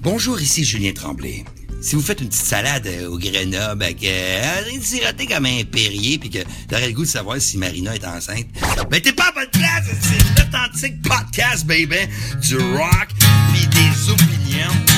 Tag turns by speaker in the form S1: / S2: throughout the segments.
S1: Bonjour, ici Julien Tremblay. Si vous faites une petite salade euh, au Grenoble avec euh, un siroté comme un Perrier puis que t'aurais le goût de savoir si Marina est enceinte, ben t'es pas à bonne place, c'est l'authentique podcast, baby, du rock puis des opinions.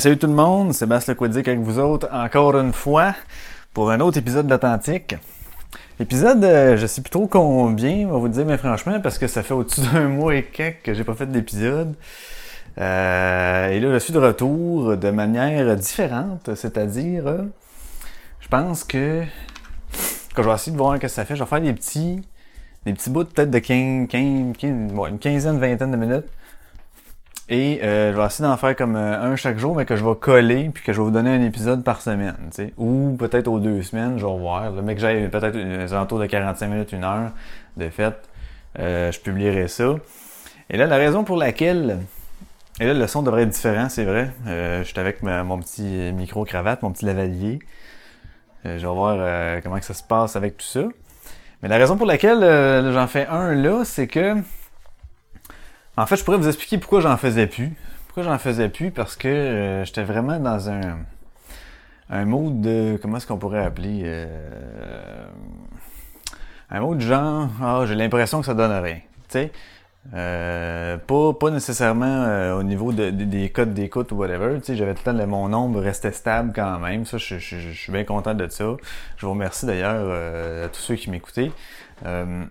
S2: Salut tout le monde, Sébastien Lequodic avec vous autres encore une fois pour un autre épisode d'Authentique. Épisode, euh, je sais plus trop combien, on va vous dire, mais franchement, parce que ça fait au-dessus d'un mois et quelques que j'ai pas fait d'épisode. Euh, et là, je suis de retour de manière différente, c'est-à-dire, euh, je pense que quand je vais essayer de voir ce que ça fait, je vais faire des petits, des petits bouts peut-être de 15, 15, 15, ouais, une quinzaine, vingtaine de minutes. Et euh, je vais essayer d'en faire comme euh, un chaque jour, mais que je vais coller, puis que je vais vous donner un épisode par semaine, tu sais. Ou peut-être aux deux semaines, je vais voir. Le mec, j'ai peut-être un alentours de 45 minutes, une heure de fait. Euh, je publierai ça. Et là, la raison pour laquelle... Et là, le son devrait être différent, c'est vrai. Je suis avec mon petit micro-cravate, mon petit lavalier. Je vais voir comment que ça se passe avec tout ça. Mais la raison pour laquelle j'en fais un là, c'est que en fait, je pourrais vous expliquer pourquoi j'en faisais plus. Pourquoi j'en faisais plus? Parce que euh, j'étais vraiment dans un un mode de comment est-ce qu'on pourrait appeler euh, un mot du genre, ah, j'ai l'impression que ça donne rien. Tu sais, euh, pas, pas nécessairement euh, au niveau de, de- des codes d'écoute ou whatever. Tu sais, j'avais tout le temps le- mon nombre restait stable quand même. Ça, je, je- suis bien content de ça. Je vous remercie d'ailleurs euh, à tous ceux qui m'écoutaient. Euh,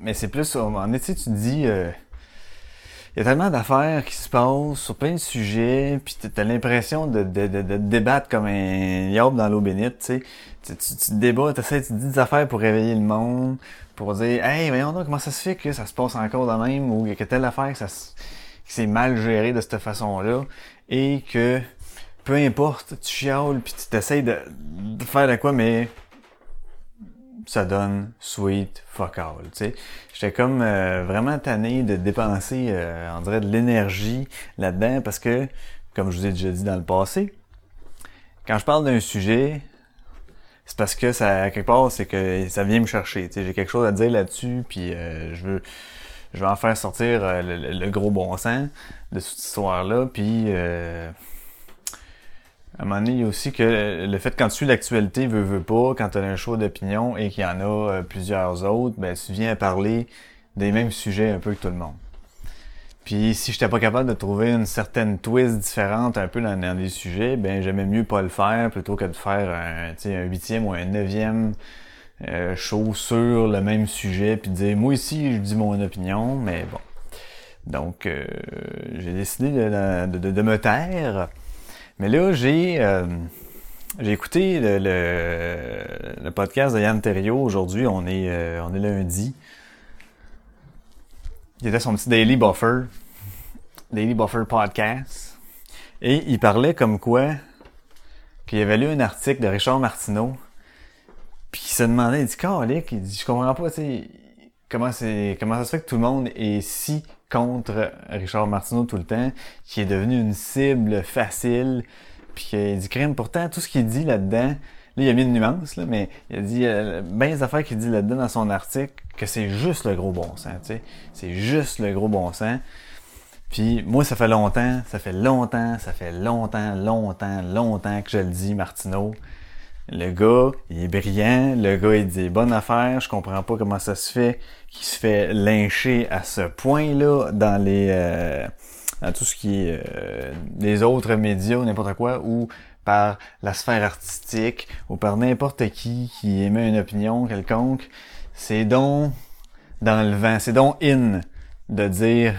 S2: mais c'est plus, en sais, tu dis, euh, il y a tellement d'affaires qui se passent sur plein de sujets, puis t'as- l'impression de, de, de, de débattre comme un yaourt dans l'eau bénite, tu sais. Tu, tu, débats, t'essaies, tu dis des affaires pour réveiller le monde, pour dire, hey, voyons donc, comment ça se fait que ça se passe encore de même, ou que telle affaire, que ça se- que c'est mal géré de cette façon-là, et que, peu importe, tu chiales, puis tu t'essayes de, de faire de quoi, mais ça donne sweet fuck all. J'étais comme euh, vraiment tanné de dépenser, euh, on dirait, de l'énergie là-dedans parce que, comme je vous ai déjà dit dans le passé, quand je parle d'un sujet, c'est parce que ça, quelque part, c'est que ça vient me chercher. J'ai quelque chose à dire là-dessus, puis euh, je veux, je veux en faire sortir le, le- gros bon sens de cette histoire-là, puis à un moment donné, il y a aussi que le fait quand tu l'actualité, veut, veut pas, quand tu as un choix d'opinion et qu'il y en a euh, plusieurs autres, ben tu viens à parler des mêmes sujets un peu que tout le monde. Puis si j'étais pas capable de trouver une certaine twist différente un peu dans, dans les sujets, ben j'aimais mieux pas le faire plutôt que de faire un, un huitième ou un neuvième euh, show sur le même sujet puis de dire moi ici je dis mon opinion, mais bon. Donc euh, j'ai décidé de- de- de me taire. Mais là, j'ai euh, écouté le, le, le podcast de Yann Terriot aujourd'hui. On est euh, on est lundi. Il était son petit Daily Buffer. Daily Buffer Podcast. Et il parlait comme quoi qu'il avait lu un article de Richard Martineau. Puis il se demandait, il dit, Calique, il dit, je comprends pas, tu sais, comment comment ça se fait que tout le monde est si contre Richard Martineau tout le temps, qui est devenu une cible facile, puis qu'il dit, crème, pourtant, tout ce qu'il dit là-dedans, là, il a mis une nuance, là, mais il a dit, euh, ben les affaires qu'il dit là-dedans dans son article, que c'est juste le gros bon sens, tu sais. C'est juste le gros bon sens. Puis moi, ça fait longtemps, ça fait longtemps, ça fait longtemps, longtemps, longtemps que je le dis, Martineau. Le gars, il est brillant. Le gars, il dit bonne affaire. Je comprends pas comment ça se fait qu'il se fait lyncher à ce point-là dans les euh, dans tout ce qui est euh, les autres médias ou n'importe quoi ou par la sphère artistique ou par n'importe qui qui émet une opinion quelconque. C'est donc dans le vent. C'est donc in de dire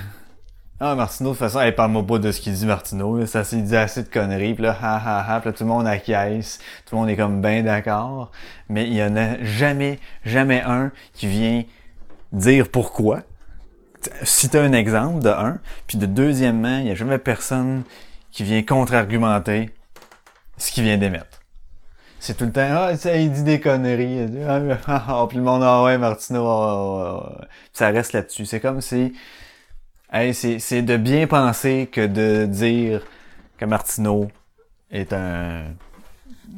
S2: ah, Martineau, de toute façon, hey, parle-moi pas de ce qu'il dit Martineau, ça s'est dit assez de conneries, puis là, ha ha ha, puis là, tout le monde acquiesce, tout le monde est comme bien d'accord, mais il y en a jamais, jamais un qui vient dire pourquoi. Si t'as un exemple de un, puis de deuxièmement, il y a jamais personne qui vient contre-argumenter ce qu'il vient d'émettre. C'est tout le temps, ah, il dit des conneries, ah, ah, ah, puis le monde, ah ouais, Martineau, ah, ah, ah. Puis ça reste là-dessus. C'est comme si, Hey, c'est, de bien penser que de dire que Martineau est un,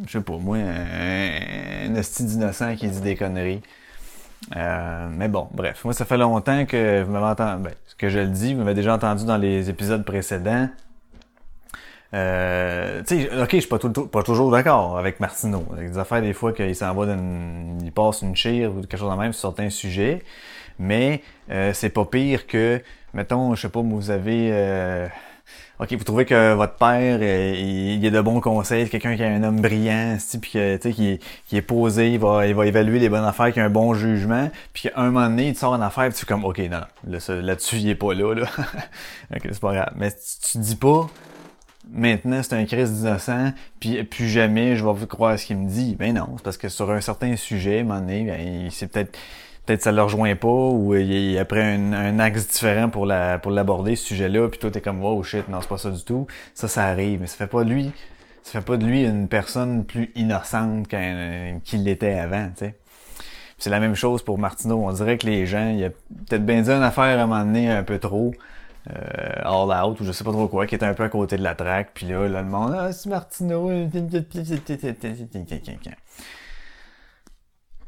S2: je sais pas moi, un, un d'innocent qui dit des conneries. Euh, mais bon, bref, moi ça fait longtemps que vous m'avez entendu, ben, ce que je le dis, vous m'avez déjà entendu dans les épisodes précédents. Euh, tu sais, ok, je suis pas, pas toujours d'accord avec Martineau. Avec des affaires des fois qu'il s'en va d'une, il passe une chire ou quelque chose de même sur certains sujets. Mais euh, c'est pas pire que, mettons, je sais pas, vous avez, euh, ok, vous trouvez que votre père, euh, il, il est de bons conseils, quelqu'un qui est un homme brillant, puis qui, qui est posé, il va, il va évaluer les bonnes affaires, qui a un bon jugement, puis qu'à un moment donné, il sort une affaire, puis tu fais comme, ok, non, là-dessus, il est pas là, là. ok, c'est pas grave. Mais tu, tu dis pas, maintenant c'est un Christ d'innocent, puis plus jamais je vais vous croire à ce qu'il me dit. Ben non, c'est parce que sur un certain sujet, à un moment donné, ben, il- c'est peut-être peut-être ça le rejoint pas ou il après un, un axe différent pour la pour l'aborder ce sujet-là, puis toi t'es comme wow shit, non c'est pas ça du tout. Ça ça arrive, mais ça fait pas de lui, ça fait pas de lui une personne plus innocente qu'il l'était avant, tu sais. C'est la même chose pour Martineau. On dirait que les gens, il a peut-être bien dit une affaire à un moment donné un peu trop, euh, all out ou je sais pas trop quoi, qui était un peu à côté de la traque. Puis là, là le monde, ah, c'est Martineau.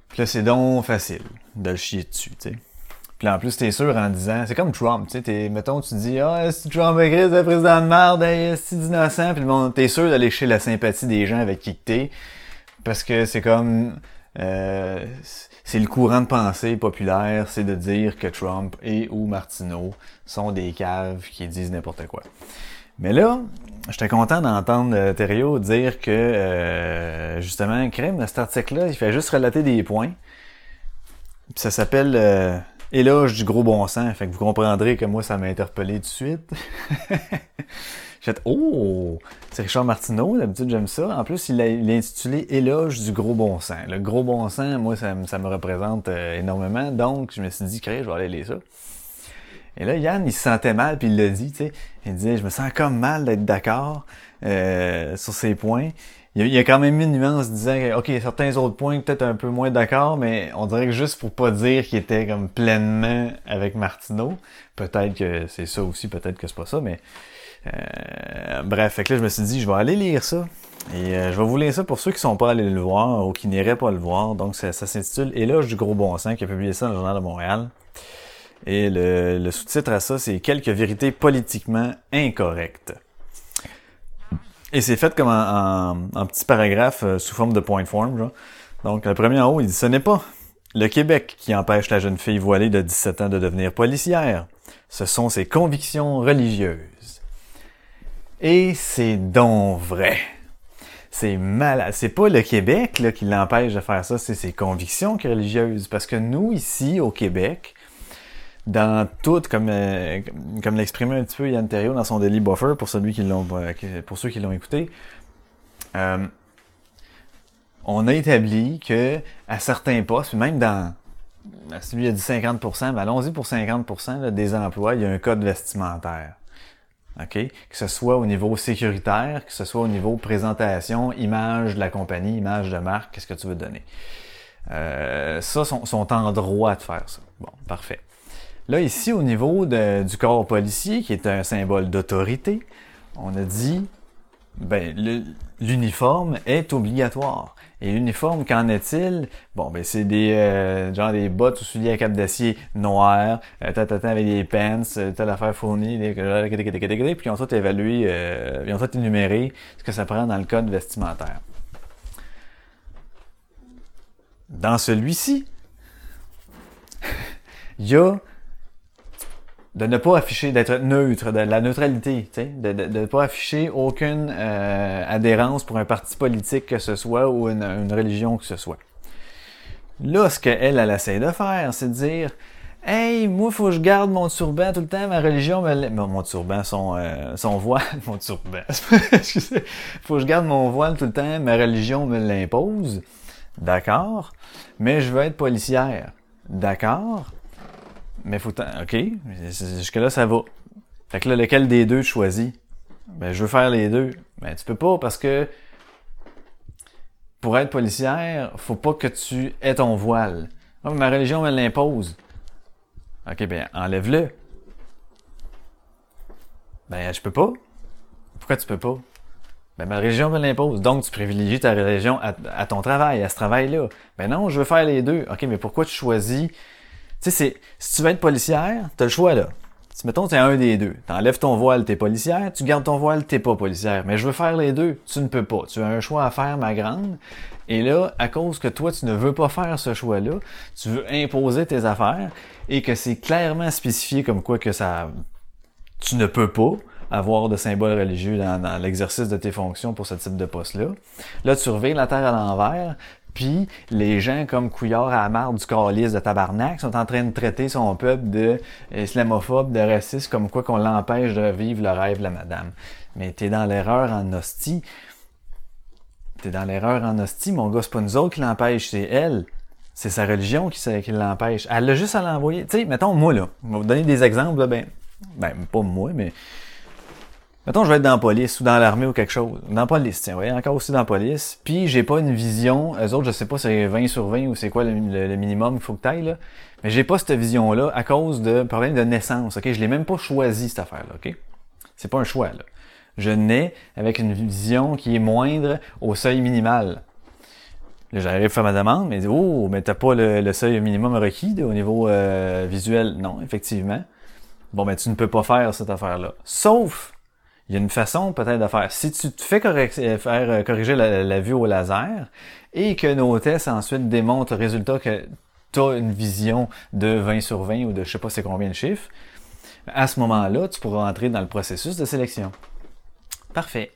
S2: Puis là, c'est donc facile de le chier dessus, tu sais. Puis en plus, t'es sûr en disant, c'est comme Trump, tu sais, mettons, tu dis, ah, si Trump est gris, c'est président de merde, hey, c'est d'innocent, puis le monde, t'es sûr d'aller chez la sympathie des gens avec qui t'es, parce que c'est comme, euh, c'est le courant de pensée populaire, c'est de dire que Trump et ou Martineau sont des caves qui disent n'importe quoi. Mais là, j'étais content d'entendre euh, Thériault dire que euh, justement, crème, cet article-là, il fait juste relater des points. Ça s'appelle euh, Éloge du gros bon sens. Fait que vous comprendrez que moi, ça m'a interpellé tout de suite. J'ai fait Oh! C'est Richard Martineau, d'habitude j'aime ça. En plus, il l'a intitulé Éloge du gros bon sens. Le gros bon sens, moi, ça, me- ça me représente euh, énormément. Donc, je me suis dit, crée, je vais aller lire ça. Et là, Yann, il se sentait mal, puis il l'a dit, tu sais. Il disait, je me sens comme mal d'être d'accord euh, sur ces points. Il y, a, quand même une nuance disant, que, OK, certains autres points, peut-être un peu moins d'accord, mais on dirait que juste pour pas dire qu'il était comme pleinement avec Martineau. Peut-être que c'est ça aussi, peut-être que c'est pas ça, mais... euh, bref, fait que là, je me suis dit, je vais aller lire ça. Et euh, je vais vous lire ça pour ceux qui sont pas allés le voir ou qui n'iraient pas le voir. Donc, ça, ça s'intitule Éloge du gros bon sens, qui a publié ça dans le Journal de Montréal. Et le, le sous-titre à ça, c'est Quelques vérités politiquement incorrectes. Et c'est fait comme en petit paragraphe euh, sous forme de point form. Genre. Donc, le premier en haut, il dit Ce n'est pas le Québec qui empêche la jeune fille voilée de 17 ans de devenir policière. Ce sont ses convictions religieuses. Et c'est donc vrai. C'est malade. C'est pas le Québec qui l'empêche de faire ça, c'est ses convictions religieuses. Parce que nous, ici, au Québec, dans tout, comme, euh, comme l'exprimait un petit peu Yann Terriot dans son Daily Buffer, pour, qui l'ont, euh, pour ceux qui l'ont écouté, euh, on a établi que à certains postes, même dans si lui a dit 50%, ben allons-y pour 50% là, des emplois, il y a un code vestimentaire. OK? Que ce soit au niveau sécuritaire, que ce soit au niveau présentation, image de la compagnie, image de marque, qu'est-ce que tu veux donner? Ça, sont en droit de faire ça. Bon, parfait. Là, ici, au niveau du corps policier, qui est un symbole d'autorité, on a dit, ben, l'uniforme est obligatoire. Et l'uniforme, qu'en est-il? Bon, ben, c'est des, euh, genre des bottes ou souliers à cap d'acier noirs, euh, ta, ta, ta, avec des pants, euh, telle affaire fournie, des, puis ils ont tout évalué, euh, ils ont tout énuméré ce que ça prend dans le code vestimentaire. Dans celui-ci, il y a de ne pas afficher, d'être neutre, de la neutralité, de ne de, de pas afficher aucune euh, adhérence pour un parti politique que ce soit ou une, une religion que ce soit. Là, ce qu'elle, elle essaie de faire, c'est de dire Hey, moi, faut que je garde mon turban tout le temps, ma religion me l'a- Mon, turban, son, euh, son voile, mon turban, faut que je garde mon voile tout le temps, ma religion me l'impose. D'accord, mais je veux être policière. D'accord, mais faut... OK, jusque-là, ça va. Fait que là, lequel des deux choisis? Ben, je veux faire les deux. Ben, tu peux pas parce que pour être policière, faut pas que tu aies ton voile. Ah, ma religion me l'impose. OK, ben, enlève-le. Ben, je peux pas. Pourquoi tu peux pas? Ben, ma religion me l'impose. Donc, tu privilégies ta religion à, à ton travail, à ce travail-là. Ben non, je veux faire les deux. OK, mais pourquoi tu choisis tu sais, si tu veux être policière, t'as le choix, là. Si, mettons, t'es un des deux. T'enlèves ton voile, t'es policière. Tu gardes ton voile, t'es pas policière. Mais je veux faire les deux. Tu ne peux pas. Tu as un choix à faire, ma grande. Et là, à cause que toi, tu ne veux pas faire ce choix-là, tu veux imposer tes affaires et que c'est clairement spécifié comme quoi que ça, tu ne peux pas avoir de symbole religieux dans, dans l'exercice de tes fonctions pour ce type de poste-là. Là, tu reviens la terre à l'envers, puis les gens comme Couillard à la marre du calice de tabarnak sont en train de traiter son peuple de islamophobe, de raciste, comme quoi qu'on l'empêche de vivre le rêve de la madame. Mais t'es dans l'erreur en hostie. T'es dans l'erreur en hostie, mon gars, c'est pas nous autres qui l'empêche, c'est elle. C'est sa religion qui, qui l'empêche. Elle a juste à l'envoyer. Tu sais, mettons, moi, là, je vais vous donner des exemples, là, ben, ben, pas moi, mais Mettons, je vais être dans la police ou dans l'armée ou quelque chose. Dans la police, tiens, ouais, encore aussi dans la police. Puis, j'ai pas une vision. Eux autres, je sais pas si c'est 20 sur 20 ou c'est quoi le, minimum qu'il faut que t'ailles, là. Mais j'ai pas cette vision-là à cause de problèmes de naissance, ok? Je l'ai même pas choisi, cette affaire-là, ok? C'est pas un choix, là. Je nais avec une vision qui est moindre au seuil minimal. Là, j'arrive à faire ma demande, mais oh, mais t'as pas le, seuil minimum requis au niveau euh, visuel. Non, effectivement. Bon, ben tu ne peux pas faire cette affaire-là. Sauf Il y a une façon peut-être de faire. Si tu te fais euh, euh, corriger la, vue au laser et que nos tests ensuite démontrent au résultat que tu as une vision de 20 sur 20 ou de je sais pas c'est combien de chiffres, à ce moment-là, tu pourras entrer dans le processus de sélection. Parfait.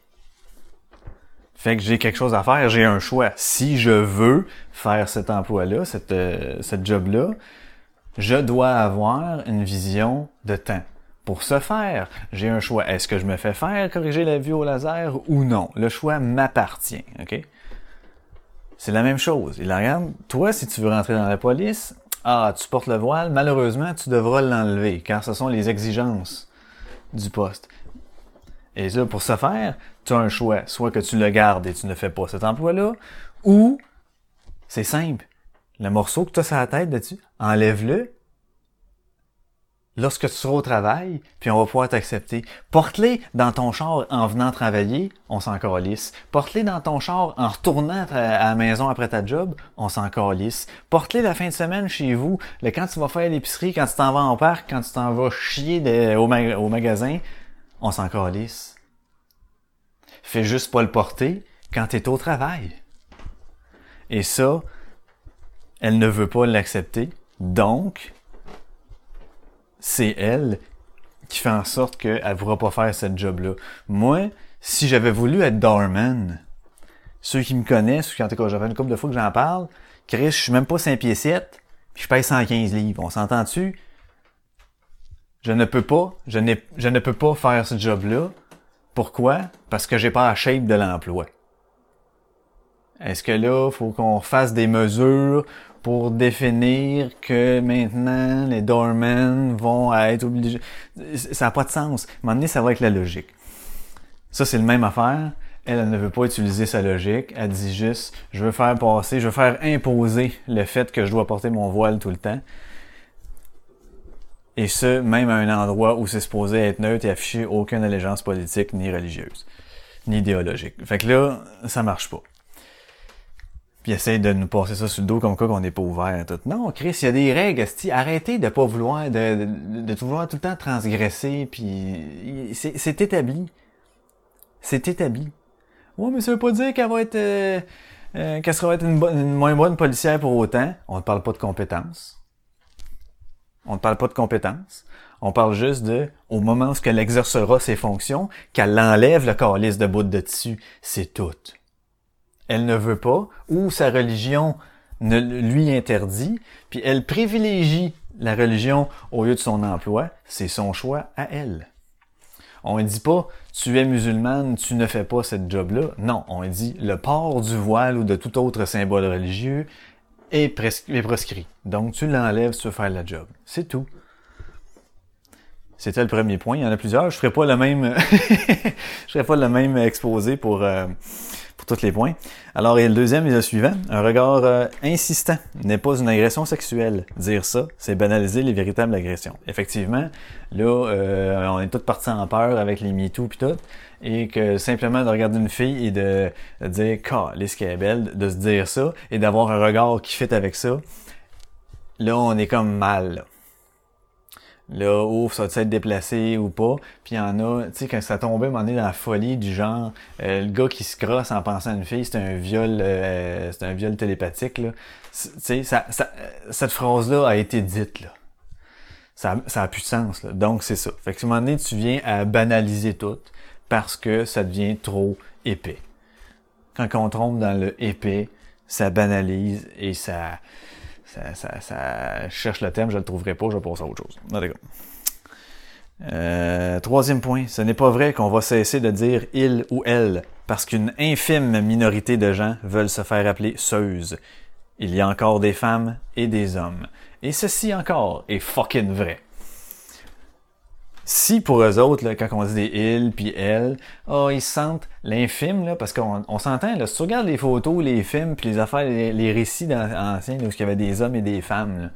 S2: Fait que j'ai quelque chose à faire, j'ai un choix. Si je veux faire cet emploi-là, cette, euh, cette job-là, je dois avoir une vision de temps. Pour ce faire, j'ai un choix. Est-ce que je me fais faire corriger la vue au laser ou non? Le choix m'appartient, OK? C'est la même chose. Il regarde, toi, si tu veux rentrer dans la police, ah, tu portes le voile, malheureusement, tu devras l'enlever, car ce sont les exigences du poste. Et ça, pour ce faire, tu as un choix. Soit que tu le gardes et tu ne fais pas cet emploi-là, ou, c'est simple, le morceau que tu as sur la tête dessus, enlève-le. Lorsque tu seras au travail, puis on va pouvoir t'accepter. Porte-les dans ton char en venant travailler, on s'en calisse. Porte-les dans ton char en retournant à la maison après ta job, on s'en calisse. Porte-les la fin de semaine chez vous, quand tu vas faire l'épicerie, quand tu t'en vas en parc, quand tu t'en vas chier au, ma- au magasin, on s'en calisse. Fais juste pas le porter quand tu au travail. Et ça, elle ne veut pas l'accepter. Donc, c'est elle qui fait en sorte qu'elle ne pourra pas faire cette job-là. Moi, si j'avais voulu être doorman, ceux qui me connaissent, quand j'avais une couple de fois que j'en parle, Chris, je suis même pas 5 pieds 7, puis je paye 115 livres. On s'entend dessus? Je ne peux pas, je, je ne peux pas faire ce job-là. Pourquoi? Parce que j'ai pas la shape de l'emploi. Est-ce que là, faut qu'on fasse des mesures pour définir que maintenant les doormen vont être obligés? Ça n'a pas de sens. À un moment donné, ça va avec la logique. Ça, c'est le même affaire. Elle, elle ne veut pas utiliser sa logique. Elle dit juste, je veux faire passer, je veux faire imposer le fait que je dois porter mon voile tout le temps. Et ce, même à un endroit où c'est supposé être neutre et afficher aucune allégeance politique ni religieuse, ni idéologique. Fait que là, ça marche pas. Puis essaye de nous passer ça sur le dos comme quoi qu'on n'est pas ouvert. Tout. Non, Chris, il y a des règles. Arrêtez de pas vouloir, de, de, de vouloir tout le temps transgresser. Puis c'est établi. C'est établi. Ouais, mais ça veut pas dire qu'elle va être, euh, euh, qu'elle sera une, bonne- une moins bonne policière pour autant. On ne parle pas de compétences. On ne parle pas de compétences. On parle juste de, au moment où elle exercera ses fonctions, qu'elle enlève le calice de bout de dessus. C'est tout. Elle ne veut pas, ou sa religion ne lui interdit, puis elle privilégie la religion au lieu de son emploi. C'est son choix à elle. On ne dit pas, tu es musulmane, tu ne fais pas cette job-là. Non, on dit, le port du voile ou de tout autre symbole religieux est, pres- est proscrit. Donc, tu l'enlèves tu veux faire la job. C'est tout. C'était le premier point. Il y en a plusieurs. Je ferai pas le même, je ferai pas le même exposé pour, euh, pour tous les points. Alors, et le deuxième est le suivant. Un regard euh, insistant n'est pas une agression sexuelle. Dire ça, c'est banaliser les véritables agressions. Effectivement, là, euh, on est tous partis en peur avec les MeToo pis tout. Et que simplement de regarder une fille et de, dire, qu'elle est belle, de se dire ça et d'avoir un regard qui fit avec ça, là, on est comme mal. Là, ouf, ça va être déplacé ou pas. Puis il y en a, tu sais, quand ça tombait, on est dans la folie du genre, euh, le gars qui se crosse en pensant à une fille, c'est un viol, euh, c'est un viol télépathique, là. Tu sais, ça, ça, cette phrase-là a été dite, là. Ça, ça a plus de sens, là. Donc, c'est ça. Fait que, à un moment donné, tu viens à banaliser tout parce que ça devient trop épais. Quand on tombe dans le épais, ça banalise et ça, ça, ça, ça- cherche le thème, je le trouverai pas, je vais à autre chose. Cas. Euh, troisième point, ce n'est pas vrai qu'on va cesser de dire il ou elle, parce qu'une infime minorité de gens veulent se faire appeler seuse. Il y a encore des femmes et des hommes. Et ceci encore est fucking vrai. Si pour eux autres, là, quand on dit des ils puis elles, oh, ils sentent l'infime, là, parce qu'on on s'entend, là, si tu regardes les photos, les films, puis les affaires, les, récits anciens, où il y avait des hommes et des femmes, là,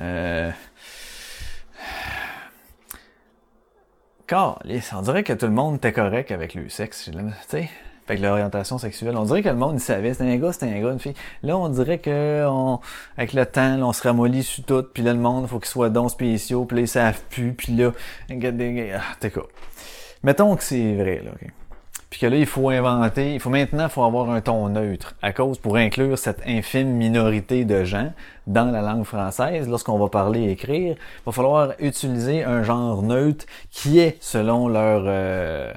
S2: euh... Calisse, on dirait que tout le monde était correct avec le sexe, tu sais, avec l'orientation sexuelle. On dirait que le monde, il savait, c'était un gars, c'était un gars, une fille. Là, on dirait que, on, avec le temps, là, on se ramollit sur tout, puis là, le monde, faut qu'il soit dons spéciaux, puis là, ils savent plus, puis là, ah, t'es quoi. Mettons que c'est vrai, là, ok? Puis que là, il faut inventer, il faut maintenant, il faut avoir un ton neutre, à cause, pour inclure cette infime minorité de gens dans la langue française, lorsqu'on va parler et écrire, il va falloir utiliser un genre neutre qui est, selon leur, euh,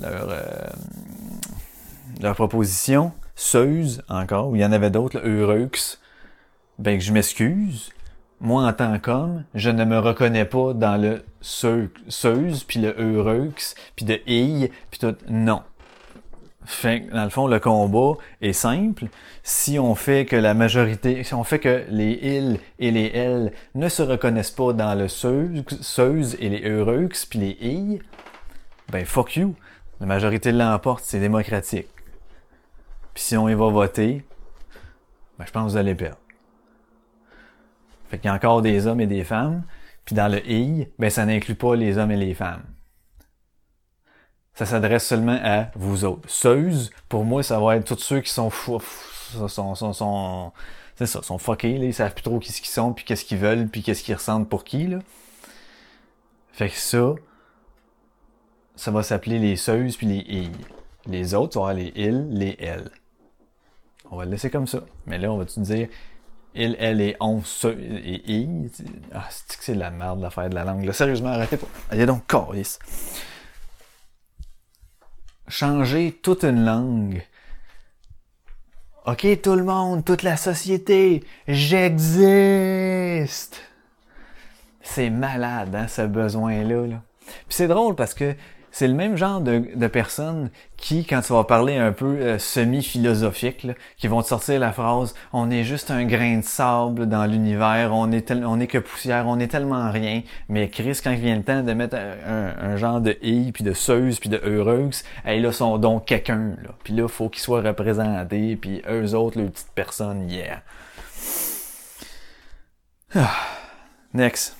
S2: leur, euh, leur proposition, Seuse, encore, ou il y en avait d'autres, Eureux, ben que je m'excuse, moi en tant qu'homme, je ne me reconnais pas dans le seu- Seuse, puis le Eureux, puis de I, puis tout. Non. Fait dans le fond, le combat est simple. Si on fait que la majorité, si on fait que les ils et les elles ne se reconnaissent pas dans le Seuse, Seuse et les Eureux, puis les I, ben fuck you. La majorité l'emporte, c'est démocratique. Puis si on y va voter, ben je pense que vous allez perdre. Fait qu'il y a encore des hommes et des femmes. Puis dans le I, ben ça n'inclut pas les hommes et les femmes. Ça s'adresse seulement à vous autres. Seuse, pour moi, ça va être tous ceux qui sont fou, fou- sont, sont, sont, c'est ça, sont fuckés, là, ils savent plus trop qui ce qu'ils sont, puis qu'est-ce qu'ils veulent, puis qu'est-ce qu'ils ressentent pour qui, là. Fait que ça, ça va s'appeler les seuses puis les i. Les autres, ça va les ils, les elles. On va le laisser comme ça. Mais là, on va-tu dire il, elle et on, ce et i? Ah, c'est que c'est de la merde l'affaire de la langue. Là, sérieusement, arrêtez pas. Allez donc, calice. Changer toute une langue. Ok, tout le monde, toute la société, j'existe. C'est malade, hein, ce besoin-là. Là. Puis c'est drôle parce que c'est le même genre de, de personnes qui, quand tu vas parler un peu euh, semi-philosophique, qui vont te sortir la phrase « On est juste un grain de sable dans l'univers, on est tel- on est que poussière, on est tellement rien. » Mais Chris, quand il vient le temps de mettre un, un- un genre de « i », puis de « seuse », puis de « heureuse », hey, là, sont donc quelqu'un. Là. Puis là, faut qu'ils soient représentés, puis eux autres, les petites personnes, yeah. Ah. Next.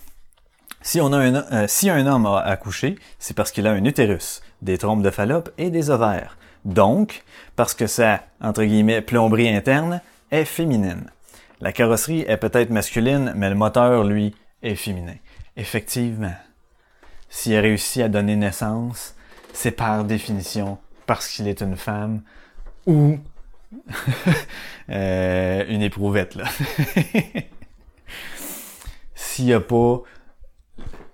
S2: Euh, si un homme a accouché, c'est parce qu'il a un utérus, des trompes de Fallope et des ovaires. Donc, parce que sa, entre guillemets, plomberie interne est féminine. La carrosserie est peut-être masculine, mais le moteur, lui, est féminin. Effectivement, s'il a réussi à donner naissance, c'est par définition parce qu'il est une femme ou euh, une éprouvette, là. S'il n'y a pas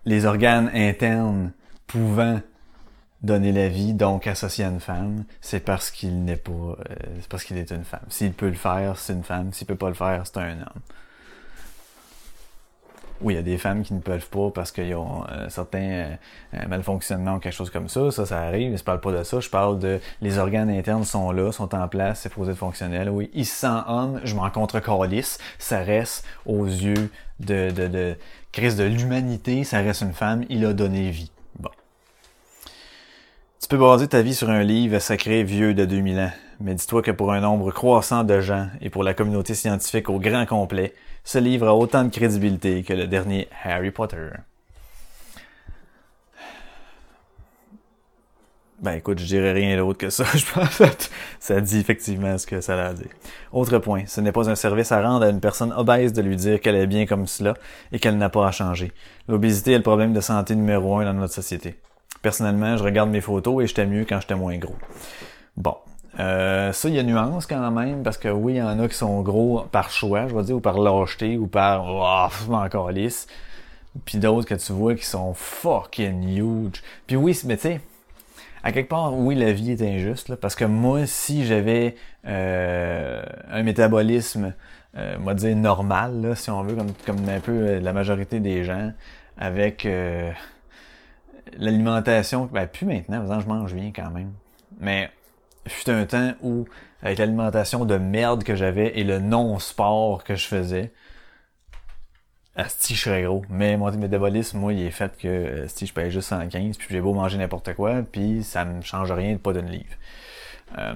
S2: les organes internes pouvant donner la vie, donc associé à une femme, c'est parce qu'il n'est pas, euh, c'est parce qu'il est une femme. S'il peut le faire, c'est une femme. S'il peut pas le faire, c'est un homme. Oui, il y a des femmes qui ne peuvent pas parce qu'ils ont euh, certains euh, euh, malfonctionnements ou quelque chose comme ça. Ça, ça arrive. Mais je parle pas de ça. Je parle de les organes internes sont là, sont en place, c'est posé être fonctionnel. Oui, il se sent homme, je m'en contre calisse. Ça reste aux yeux de, de, de Christ de l'humanité, ça reste une femme, il a donné vie. Bon. Tu peux baser ta vie sur un livre sacré vieux de 2000 ans, mais dis-toi que pour un nombre croissant de gens et pour la communauté scientifique au grand complet, ce livre a autant de crédibilité que le dernier Harry Potter. Ben écoute, je dirais rien d'autre que ça. Je pense que ça dit effectivement ce que ça a à dire. Autre point, ce n'est pas un service à rendre à une personne obèse de lui dire qu'elle est bien comme cela et qu'elle n'a pas à changer. L'obésité est le problème de santé numéro un dans notre société. Personnellement, je regarde mes photos et j'étais mieux quand j'étais moins gros. Bon. Euh, ça, il y a nuance quand même, parce que oui, il y en a qui sont gros par choix, je vais dire, ou par lâcheté, ou par oh, encore lisse. Puis d'autres que tu vois qui sont fucking huge. Puis oui, mais tu sais, à quelque part, oui, la vie est injuste, là, parce que moi, si j'avais euh, un métabolisme, euh, on va dire normal, là, si on veut, comme, comme un peu euh, la majorité des gens, avec euh, l'alimentation, ben plus maintenant, que je mange bien quand même, mais fut un temps où, avec l'alimentation de merde que j'avais et le non-sport que je faisais, Asti, je serais gros. Mais mon métabolisme, moi, il est fait que si je paye juste 115, puis j'ai beau manger n'importe quoi, puis ça me change rien de pas d'une livre. Euh,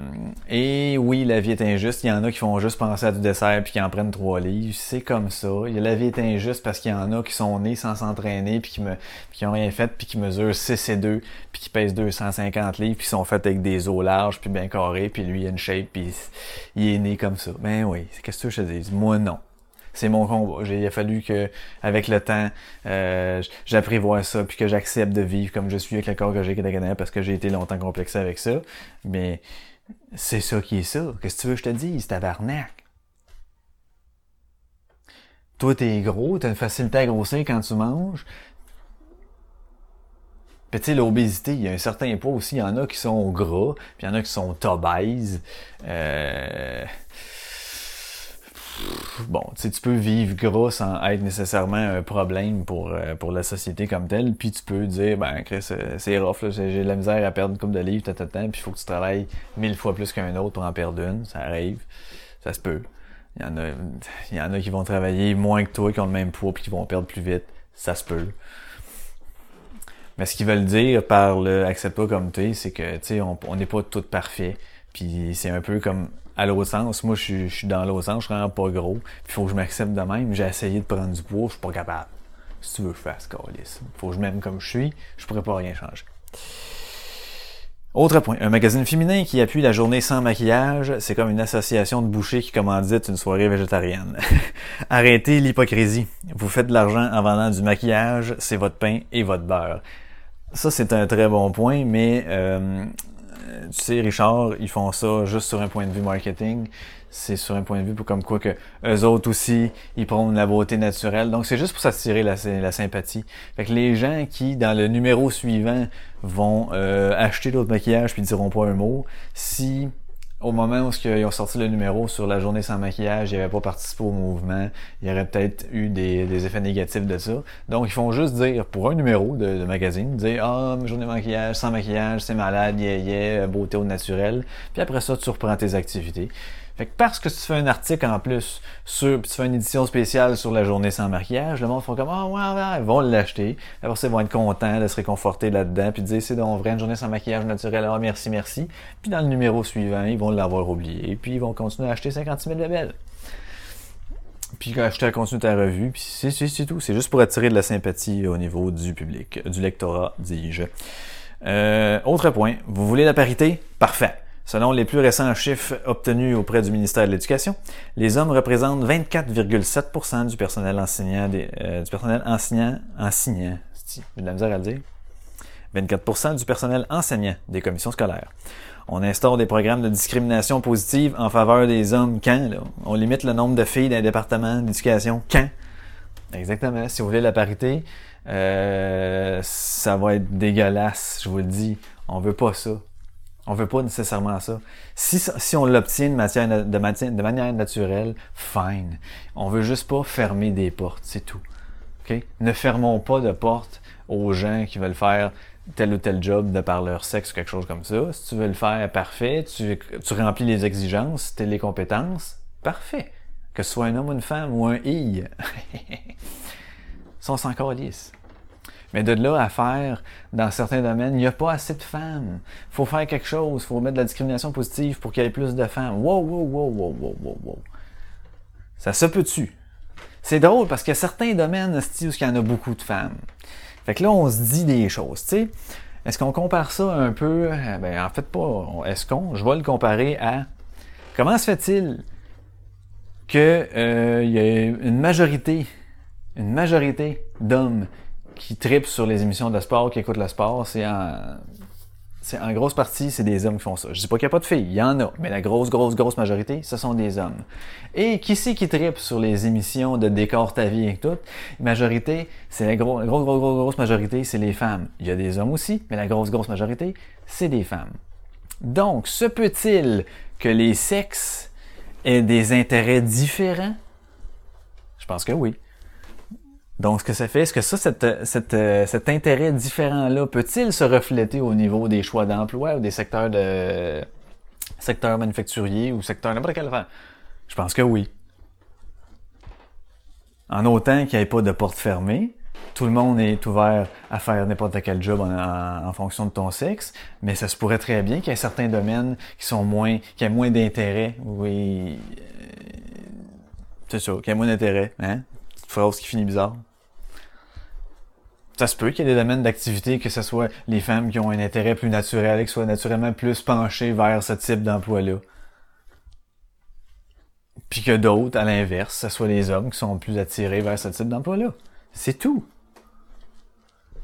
S2: et oui, la vie est injuste. Il y en a qui font juste penser à du dessert puis qui en prennent trois livres. C'est comme ça. La vie est injuste parce qu'il y en a qui sont nés sans s'entraîner puis qui me puis qui ont rien fait puis qui mesurent 6 et 2 puis qui pèsent 250 livres puis qui sont faits avec des os larges puis bien carrés puis lui il a une shape puis il est né comme ça. Ben oui, qu'est-ce que je te dis Moi non. C'est mon combat. Il a fallu que, avec le temps, euh, ça, puis que j'accepte de vivre comme je suis avec le corps que j'ai avec parce que j'ai été longtemps complexé avec ça. Mais c'est ça qui est ça. Qu'est-ce que tu veux que je te dise, tabarnak? Toi, t'es gros, t'as une facilité à grossir quand tu manges. Puis tu sais, l'obésité, il y a un certain poids aussi. Il y en a qui sont gras, puis il y en a qui sont obèses. Euh... Bon, tu sais, tu peux vivre gras sans être nécessairement un problème pour, euh, pour la société comme telle. Puis tu peux dire, ben, Chris, euh, c'est rough, là, j'ai de la misère à perdre une coupe de livres, tata, puis il faut que tu travailles mille fois plus qu'un autre pour en perdre une. Ça arrive. Ça se peut. Il y en a, il y en a qui vont travailler moins que toi, qui ont le même poids, puis qui vont perdre plus vite. Ça se peut. Mais ce qu'ils veulent dire par le accepte pas comme tu es, c'est que, tu sais, on n'est pas tout parfait. Puis c'est un peu comme à l'autre sens. Moi, je suis, dans l'autre sens, je suis vraiment pas gros. Puis il faut que je m'accepte de même. J'ai essayé de prendre du poids, je suis pas capable. Si tu veux, je fasse calice. Faut que je m'aime comme je suis, je pourrais pas rien changer. Autre point, un magazine féminin qui appuie la journée sans maquillage, c'est comme une association de bouchers qui commandite une soirée végétarienne. Arrêtez l'hypocrisie. Vous faites de l'argent en vendant du maquillage, c'est votre pain et votre beurre. Ça, c'est un très bon point, mais euh, tu sais, Richard, ils font ça juste sur un point de vue marketing. C'est sur un point de vue pour comme quoi que eux autres aussi, ils prônent la beauté naturelle. Donc, c'est juste pour s'attirer la, la sympathie. Fait que les gens qui, dans le numéro suivant, vont euh, acheter d'autres maquillages puis diront pas un mot, si au moment où ils ont sorti le numéro sur la journée sans maquillage, ils n'avaient pas participé au mouvement, il y aurait peut-être eu des, effets négatifs de ça. Donc, ils font juste dire, pour un numéro de, de magazine, dire « Ah, oh, journée maquillage, sans maquillage, c'est malade, yeah, yeah, beauté au naturel. » Puis après ça, tu reprends tes activités. Fait que parce que tu fais un article en plus sur, tu fais une édition spéciale sur la journée sans maquillage, le monde font comme, ah oh, ouais, ouais, ils vont l'acheter. Après ils vont être contents de se réconforter là-dedans, puis de dire, c'est donc vrai, une journée sans maquillage naturel, ah merci, merci. Puis dans le numéro suivant, ils vont l'avoir oublié, puis ils vont continuer à acheter 56 000 labels. Puis acheter à continuer ta revue, puis c'est tout. C'est juste pour attirer de la sympathie au niveau du public, du lectorat, dis-je. Euh, autre point, vous voulez la parité? Parfait. Selon les plus récents chiffres obtenus auprès du ministère de l'Éducation, les hommes représentent 24,7% du personnel enseignant, des, euh, du personnel enseignant, enseignant, j'ai de la misère à le dire, 24% du personnel enseignant des commissions scolaires. On instaure des programmes de discrimination positive en faveur des hommes quand? Là? On limite le nombre de filles dans les départements d'éducation quand? Exactement. Si vous voulez la parité, euh, ça va être dégueulasse, je vous le dis. On veut pas ça. On veut pas nécessairement ça. Si, si on l'obtient de, manière naturelle, fine. On veut juste pas fermer des portes, c'est tout. Okay? Ne fermons pas de portes aux gens qui veulent faire tel ou tel job de par leur sexe ou quelque chose comme ça. Si tu veux le faire, parfait. Tu, tu remplis les exigences, tu les compétences, parfait. Que ce soit un homme ou une femme ou un i. sont encore lisses. Mais de là à faire, dans certains domaines, il n'y a pas assez de femmes. Il faut faire quelque chose. Il faut mettre de la discrimination positive pour qu'il y ait plus de femmes. Wow, wow, wow, wow, wow, wow, wow. Ça se peut-tu? C'est drôle parce qu'il y a certains domaines, où il y en a beaucoup de femmes. Fait que là, on se dit des choses, tu sais. Est-ce qu'on compare ça un peu? Ben, en fait, pas. Est-ce qu'on? Je vais le comparer à. Comment se fait-il qu'il euh, y a une majorité, une majorité d'hommes qui tripent sur les émissions de sport, qui écoutent le sport, c'est en, c'est en grosse partie, c'est des hommes qui font ça. Je dis pas qu'il n'y a pas de filles, il y en a, mais la grosse, grosse, grosse majorité, ce sont des hommes. Et qui c'est qui tripe sur les émissions de décor ta vie et tout? Majorité, c'est la grosse, grosse, grosse, grosse majorité, c'est les femmes. Il y a des hommes aussi, mais la grosse, grosse majorité, c'est des femmes. Donc, se peut-il que les sexes aient des intérêts différents? Je pense que oui. Donc, ce que ça fait, est-ce que ça, cette, cet intérêt différent-là, peut-il se refléter au niveau des choix d'emploi ou des secteurs de secteur manufacturier ou secteur n'importe quel affaire? Je pense que oui. En autant qu'il n'y ait pas de porte fermée, tout le monde est ouvert à faire n'importe quel job en, fonction de ton sexe, mais ça se pourrait très bien qu'il y ait certains domaines qui sont moins, qui aient moins d'intérêt. Oui, c'est ça, qui aient moins d'intérêt, hein? phrase qui finit bizarre. Ça se peut qu'il y ait des domaines d'activité, que ce soit les femmes qui ont un intérêt plus naturel, qui soient naturellement plus penchées vers ce type d'emploi-là. Puis que d'autres, à l'inverse, ce soit les hommes qui sont plus attirés vers ce type d'emploi-là. C'est tout.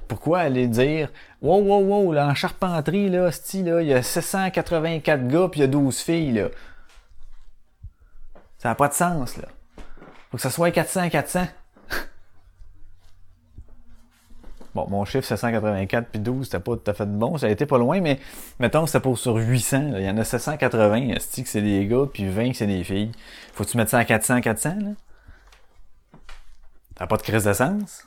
S2: Pourquoi aller dire Wow, wow, wow, là, en charpenterie, là, style, là, il y a 684 gars puis il y a 12 filles, là. Ça n'a pas de sens, là. Faut que ça soit 400, 400. Bon, mon chiffre, c'est 184 puis 12, c'était pas tout à fait bon. Ça a été pas loin, mais mettons, c'était pour sur 800. là. Il y en a 780, esti, que c'est des gars, puis 20 que c'est des filles. Faut que tu mettes ça à 400, 400, là? T'as pas de crise de sens?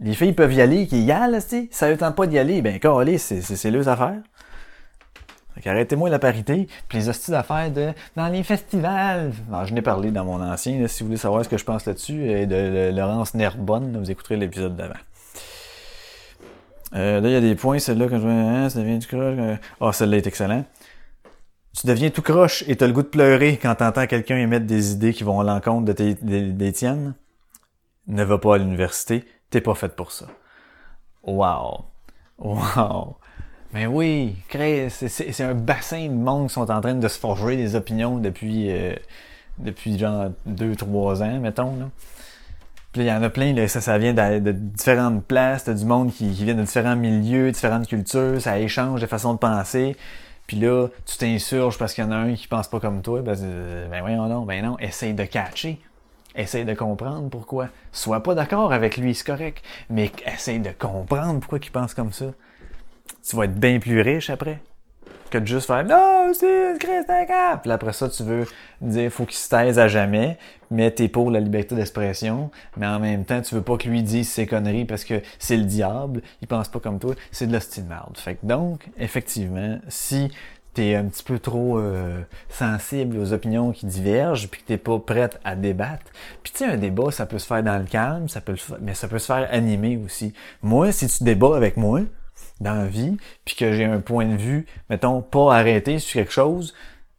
S2: Les filles peuvent y aller, qui y allent, esti. Ça ne tente pas d'y aller, ben, calé, c'est, c'est, leurs affaires. Fait qu'arrêtez-moi la parité, puis les hosties d'affaires de dans les festivals. Alors, je n'ai parlé dans mon ancien, si vous voulez savoir ce que je pense là-dessus, et de, de Laurence Nerbonne, vous écouterez l'épisode d'avant. Euh, là, il y a des points, celle-là, quand je vois, hein, ça devient du croche. Ah, celle-là est excellente. Tu deviens tout croche et t'as le goût de pleurer quand t'entends quelqu'un émettre des idées qui vont à l'encontre de tes, des, tiennes. Ne va pas à l'université, t'es pas fait pour ça. Wow. Wow. Mais oui, c'est un bassin de monde qui sont en train de se forger des opinions depuis, euh, depuis genre 2-3 ans, mettons. Là. Puis il y en a plein, là, ça, ça vient de, différentes places, t'as du monde qui, vient de différents milieux, différentes cultures, ça échange de façons de penser. Puis là, tu t'insurges parce qu'il y en a un qui pense pas comme toi, ben, euh, ben voyons non, ben non, essaye de catcher. Essaye de comprendre pourquoi. Sois pas d'accord avec lui, c'est correct, mais essaye de comprendre pourquoi il pense comme ça. Tu vas être bien plus riche après que de juste faire non c'est Christ un cap. Puis après ça tu veux dire faut qu'il se taise à jamais mais t'es pour la liberté d'expression mais en même temps tu veux pas que lui dise ses conneries parce que c'est le diable. Il pense pas comme toi. C'est de l'hostie de merde fait que donc effectivement si t'es un petit peu trop euh, sensible aux opinions qui divergent puis que t'es pas prête à débattre puis tu sais un débat ça peut se faire dans le calme ça peut le mais ça peut se faire animé aussi. Moi si tu débats avec moi dans la vie, puis que j'ai un point de vue, mettons, pas arrêté sur quelque chose,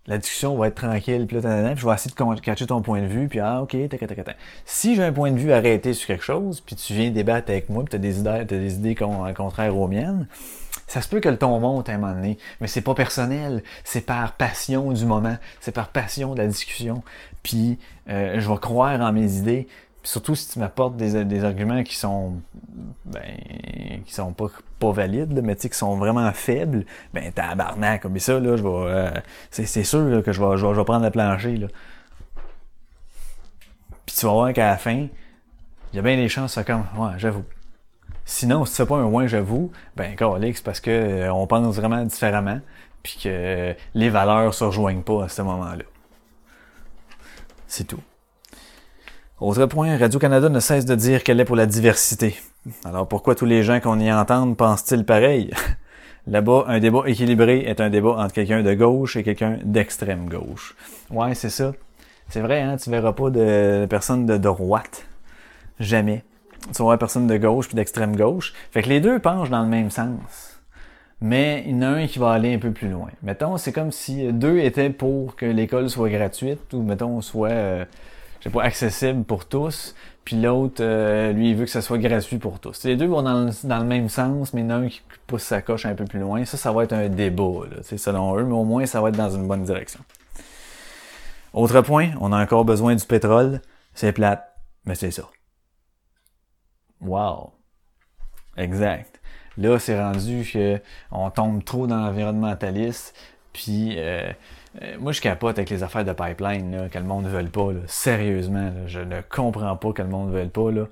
S2: la discussion va être tranquille, puis là, puis je vais essayer de catcher ton point de vue, puis ah, ok, tac, tac. Si j'ai un point de vue arrêté sur quelque chose, puis tu viens débattre avec moi, puis t'as des idées, t'as des idées con- contraires aux miennes, ça se peut que le ton monte à un moment donné, mais c'est pas personnel, c'est par passion du moment, c'est par passion de la discussion, puis euh, je vais croire en mes idées, surtout si tu m'apportes des, des arguments qui sont ben qui sont pas, pas valides, mais tu sais, qui sont vraiment faibles, ben tabarnak, comme ça, là, je vais. euh, c'est, sûr là, que je vais, je, vais, je vais prendre le plancher. Là. Puis tu vas voir qu'à la fin, il y a bien des chances, comme Ouais, j'avoue. Sinon, si c'est pas un ouais, j'avoue, ben c'est parce que euh, on pense vraiment différemment, puis que les valeurs se rejoignent pas à ce moment-là. C'est tout. Autre point, Radio-Canada ne cesse de dire qu'elle est pour la diversité. Alors pourquoi tous les gens qu'on y entend pensent-ils pareil? Là-bas, un débat équilibré est un débat entre quelqu'un de gauche et quelqu'un d'extrême gauche. Ouais, c'est ça. C'est vrai, hein, tu verras pas de personne de droite. Jamais. Tu voir personne de gauche puis d'extrême gauche. Fait que les deux penchent dans le même sens. Mais il y en a un qui va aller un peu plus loin. Mettons, c'est comme si deux étaient pour que l'école soit gratuite ou, mettons, soit, euh, je sais pas, accessible pour tous, puis l'autre, euh, lui, il veut que ça soit gratuit pour tous. Les deux vont dans le, dans le même sens, mais il un qui pousse sa coche un peu plus loin. Ça, ça va être un débat, là, selon eux, mais au moins, ça va être dans une bonne direction. Autre point, on a encore besoin du pétrole. C'est plate, mais c'est ça. Wow. Exact. Là, c'est rendu que on tombe trop dans l'environnementaliste, puis euh, euh, moi, je capote avec les affaires de pipeline, là, que le monde ne veut pas. Là. Sérieusement, là, je ne comprends pas que le monde ne veuille pas. Là.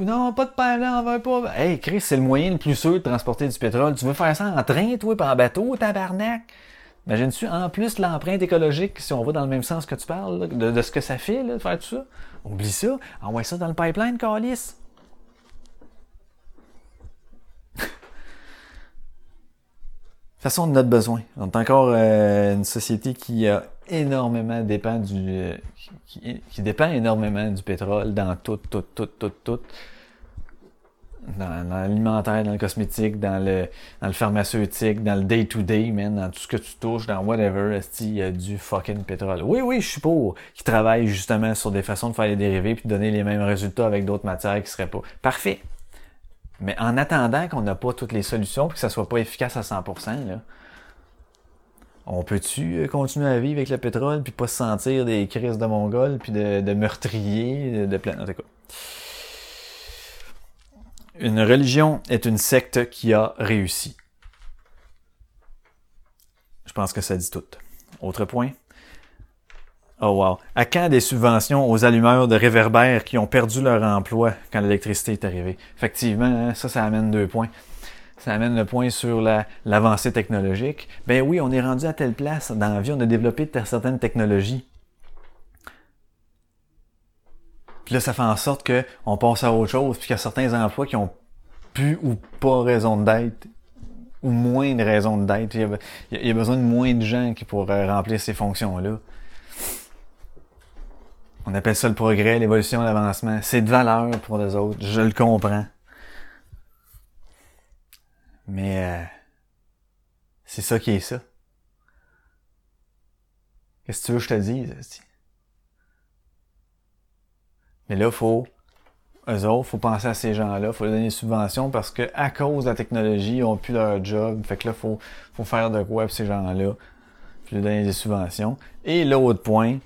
S2: Non, pas de pipeline, on veut pas. Hey, Chris, c'est le moyen le plus sûr de transporter du pétrole. Tu veux faire ça en train, toi, en bateau, tabarnak? Imagine-tu, en plus, l'empreinte écologique, si on va dans le même sens que tu parles, de, ce que ça fait, de faire tout ça? Oublie ça. Envoie ça dans le pipeline, Calis. Toute façon, a besoin. On est encore euh, une société qui a énormément dépend du qui, dépend énormément du pétrole dans tout, tout, tout, tout, tout. Dans, l'alimentaire, dans le cosmétique, dans le, dans le pharmaceutique, dans le day-to-day, man, dans tout ce que tu touches, dans whatever, il y a du fucking pétrole. Oui, oui, je suis pour qui travaillent justement sur des façons de faire les dérivés puis de donner les mêmes résultats avec d'autres matières qui seraient pas. Parfait. Mais en attendant qu'on n'a pas toutes les solutions puis que ça soit pas efficace à 100%, là, On peut-tu euh, continuer à vivre avec le pétrole puis pas se sentir des crises de mongols puis de, meurtriers, de, plein... Une religion est une secte qui a réussi. Je pense que ça dit tout. Autre point? Oh wow. À quand des subventions aux allumeurs de réverbères qui ont perdu leur emploi quand l'électricité est arrivée? Effectivement, hein, ça, ça amène deux points. Ça amène le point sur la- l'avancée technologique. Ben oui, on est rendu à telle place dans la vie, on a développé certaines technologies. Puis là, ça fait en sorte que on passe à autre chose, puis qu'il y a certains emplois qui ont plus ou pas raison d'être, ou moins de raison d'être. Il y a besoin de moins de gens qui pourraient remplir ces fonctions-là. On appelle ça le progrès, l'évolution, l'avancement. C'est de valeur pour les autres, je le comprends. Mais euh, c'est ça qui est ça. Qu'est-ce que tu veux que je te dise? Mais là, faut, eux autres, faut penser à ces gens-là, faut leur donner des subventions parce que à cause de la technologie, ils ont plus leur job. Fait que là, faut, faut faire de quoi pour ces gens-là. Puis leur donner des subventions. Et l'autre point,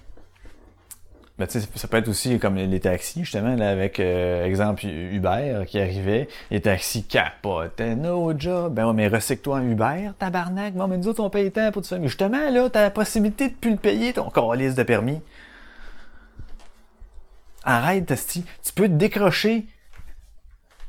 S2: ben, tu sais, ça peut être aussi comme les, taxis, justement, là, avec, euh, exemple, Uber qui arrivait. Les taxis capotaient, no job. Ben ouais, mais recycle-toi en Uber, tabarnak. Bon, mais nous autres, on paye tant pour tout ça. Mais justement, là, t'as la possibilité de plus le payer, ton calice de permis. Arrête, esti. Tu peux te décrocher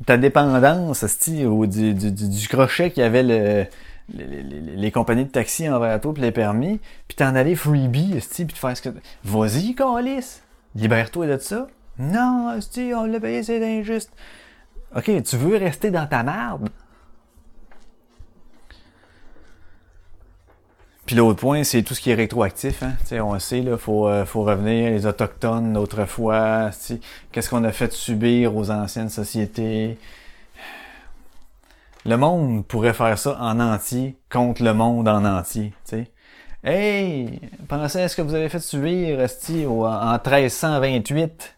S2: ta dépendance, esti, ou du, du, du, du crochet qu'il y avait le, les, compagnies de taxi envers toi, puis les permis, puis t'en aller freebie, puis te faire ce que... Vas-y, calice! Libère-toi de ça. Non, on l'a payé, c'est injuste. OK, tu veux rester dans ta merde? Puis l'autre point, c'est tout ce qui est rétroactif. Hein. On le sait, il faut, euh, faut revenir les Autochtones autrefois. Qu'est-ce qu'on a fait subir aux anciennes sociétés? Le monde pourrait faire ça en entier contre le monde en entier. tu sais. Hey, pensez à ce que vous avez fait subir esti, au- en 1328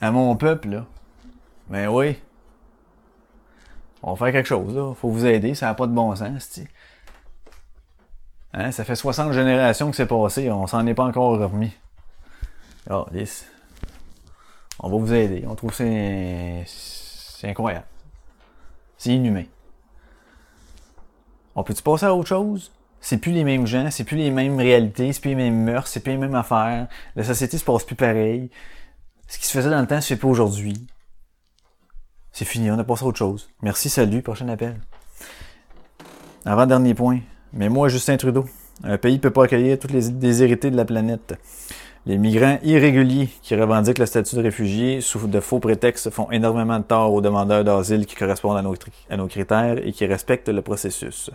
S2: à mon peuple. Là. Ben oui. On va faire quelque chose. Là. Faut vous aider. Ça n'a pas de bon sens. esti. Hein, ça fait 60 générations que c'est passé, on s'en est pas encore remis. Ah, lisse. On va vous aider. On trouve c'est c'est incroyable. C'est inhumain. On peut-tu passer à autre chose? C'est plus les mêmes gens, c'est plus les mêmes réalités, c'est plus les mêmes mœurs, c'est plus les mêmes affaires. La société se passe plus pareil. Ce qui se faisait dans le temps se fait plus aujourd'hui. C'est fini, on a passé à autre chose. Merci, salut, prochain appel. Avant-dernier point. Mais moi, Justin Trudeau, un pays ne peut pas accueillir tous les déshérités de la planète. Les migrants irréguliers qui revendiquent le statut de réfugié sous de faux prétextes font énormément de tort aux demandeurs d'asile qui correspondent à nos, critères et qui respectent le processus.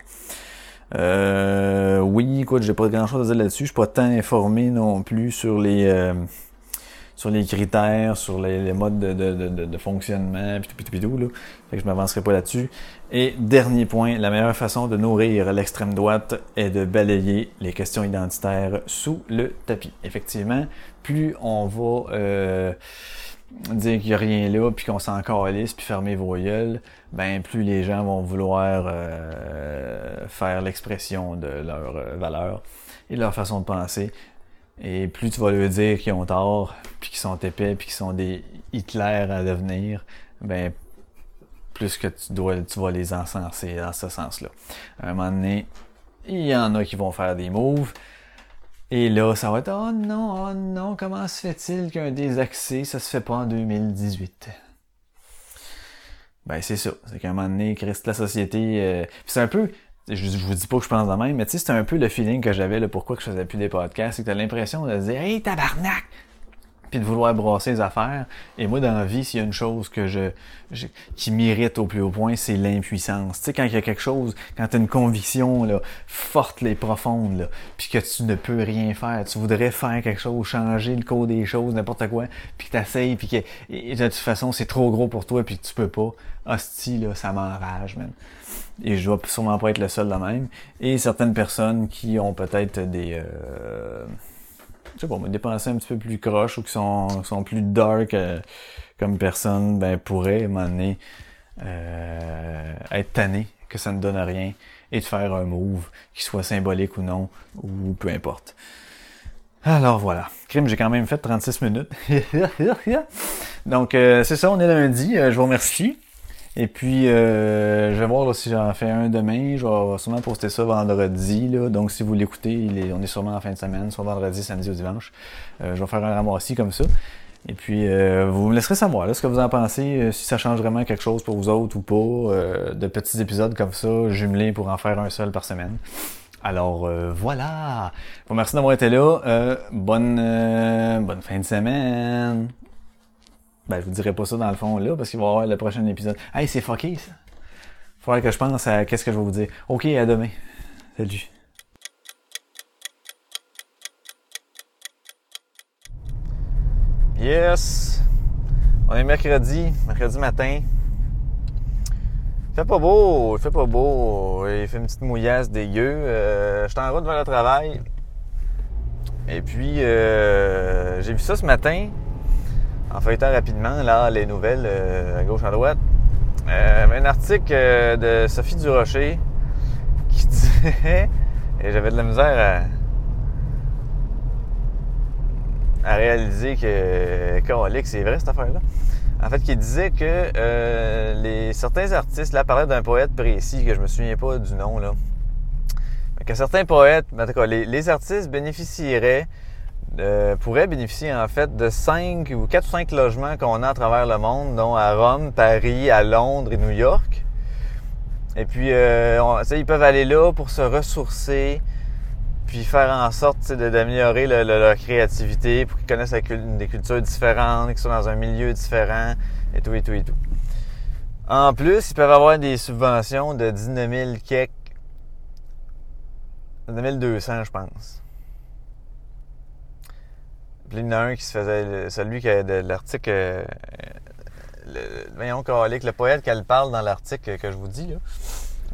S2: Euh, oui, écoute, j'ai pas grand chose à dire là-dessus. Je suis pas tant informé non plus sur les euh, sur les critères, sur les, modes de, de, de, de- fonctionnement, pis tout, pis tout, là. Fait que je m'avancerai pas là-dessus. Et dernier point, la meilleure façon de nourrir l'extrême droite est de balayer les questions identitaires sous le tapis. Effectivement, plus on va euh, dire qu'il n'y a rien là, puis qu'on s'en calisse, puis fermer vos gueules, ben plus les gens vont vouloir euh, faire l'expression de leur euh, valeur et de leur façon de penser. Et plus tu vas leur dire qu'ils ont tort, puis qu'ils sont épais, puis qu'ils sont des Hitler à devenir, ben plus que tu dois, tu vas les encenser dans ce sens-là. À un moment donné, il y en a qui vont faire des moves. Et là, ça va être Oh non, oh non, comment se fait-il qu'un désaccès, ça se fait pas en 2018? Ben c'est ça. C'est qu'à un moment donné, Christ, la société. euh, c'est un peu. Je, vous dis pas que je pense de même, mais tu sais, c'est un peu le feeling que j'avais là, pourquoi que je faisais plus des podcasts, c'est que t'as l'impression de dire Hey tabarnak! puis de vouloir brasser les affaires. Et moi, dans la vie, s'il y a une chose que je, qui m'irrite au plus haut point, c'est l'impuissance. Tu sais, quand il y a quelque chose, quand tu as une conviction là, forte et profonde, là, puis que tu ne peux rien faire, tu voudrais faire quelque chose, changer le cours des choses, n'importe quoi, puis que tu puis que et de toute façon, c'est trop gros pour toi, puis que tu peux pas. Hostie, là, ça m'enrage, man. Et je dois sûrement pas être le seul de même. Et certaines personnes qui ont peut-être des... euh, sais pas, des pensées un petit peu plus croches ou qui sont, sont plus dark euh, comme personne, ben pourraient, à euh, être tanné, que ça ne donne rien, et de faire un move, qui soit symbolique ou non, ou peu importe. Alors voilà. Crime, j'ai quand même fait 36 minutes. Donc euh, c'est ça, on est lundi. Je vous remercie. Et puis euh, je vais voir si j'en fais un demain. Je vais sûrement poster ça vendredi. Donc si vous l'écoutez, on est sûrement en fin de semaine, soit vendredi, samedi ou dimanche. Euh, je vais faire un ramassis comme ça. Et puis euh, vous me laisserez savoir là, ce que vous en pensez, si ça change vraiment quelque chose pour vous autres ou pas. de petits épisodes comme ça, jumelés pour en faire un seul par semaine. Alors voilà. Merci d'avoir été là. Bonne bonne fin de semaine. Ben, je vous dirai pas ça dans le fond là, parce qu'il va y avoir le prochain épisode. Hey, c'est fucké ça. Faudrait que je pense à qu'est-ce que je vais vous dire. Ok, à demain. Salut. Yes. On est mercredi, mercredi matin. Il fait pas beau, il fait pas beau. Il fait une petite mouillasse dégueu. Euh, je suis en route vers le travail. Et puis, euh, j'ai vu ça ce matin, en feuilletant rapidement, là, les nouvelles euh, à gauche, à droite. Euh, un article euh, de Sophie Durocher qui disait, et j'avais de la misère à, réaliser que, calique, c'est vrai cette affaire-là. En fait, qui disait que les, certains artistes, là, parlaient d'un poète précis, que je me souviens pas du nom, là. Mais que certains poètes, en tout cas, les artistes bénéficieraient, euh, pourraient bénéficier, en fait, de 5 ou 4 ou 5 logements qu'on a à travers le monde, dont à Rome, Paris, à Londres et New York. Et puis, euh, ils peuvent aller là pour se ressourcer, puis faire en sorte d'améliorer le- le- leur créativité pour qu'ils connaissent des cultures différentes, qu'ils soient dans un milieu différent, et tout, et tout, et tout. En plus, ils peuvent avoir des subventions de 19 000 kek, 19 200, je pense. Puis il y en a un qui se faisait, celui qui a de l'article, euh, le, voyons, le poète qu'elle parle dans l'article que je vous dis, là.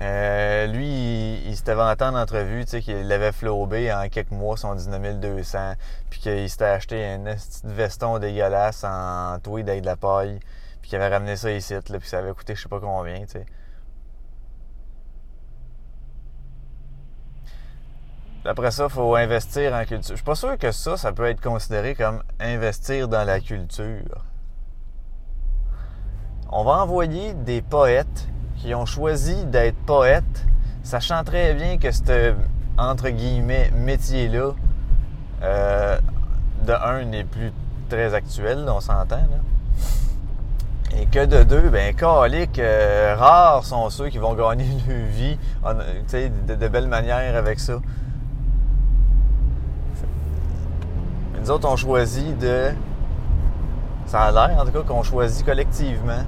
S2: Euh, lui, il, s'était vanté en entrevue, tu sais, qu'il avait flobé en quelques mois son 19 200, puis qu'il s'était acheté un petit veston dégueulasse en tweed avec de la paille, puis qu'il avait ramené ça ici, puis ça avait coûté je sais pas combien, tu sais. Après ça, il faut investir en culture. Je suis pas sûr que ça, ça peut être considéré comme investir dans la culture. On va envoyer des poètes qui ont choisi d'être poètes, sachant très bien que ce entre guillemets métier-là, euh, de un, n'est plus très actuel, on s'entend. Là. Et que de deux, ben calique, euh, rares sont ceux qui vont gagner leur vie de, de belle manière avec ça. Mais nous autres, on choisit de. Ça a l'air, en tout cas, qu'on choisit collectivement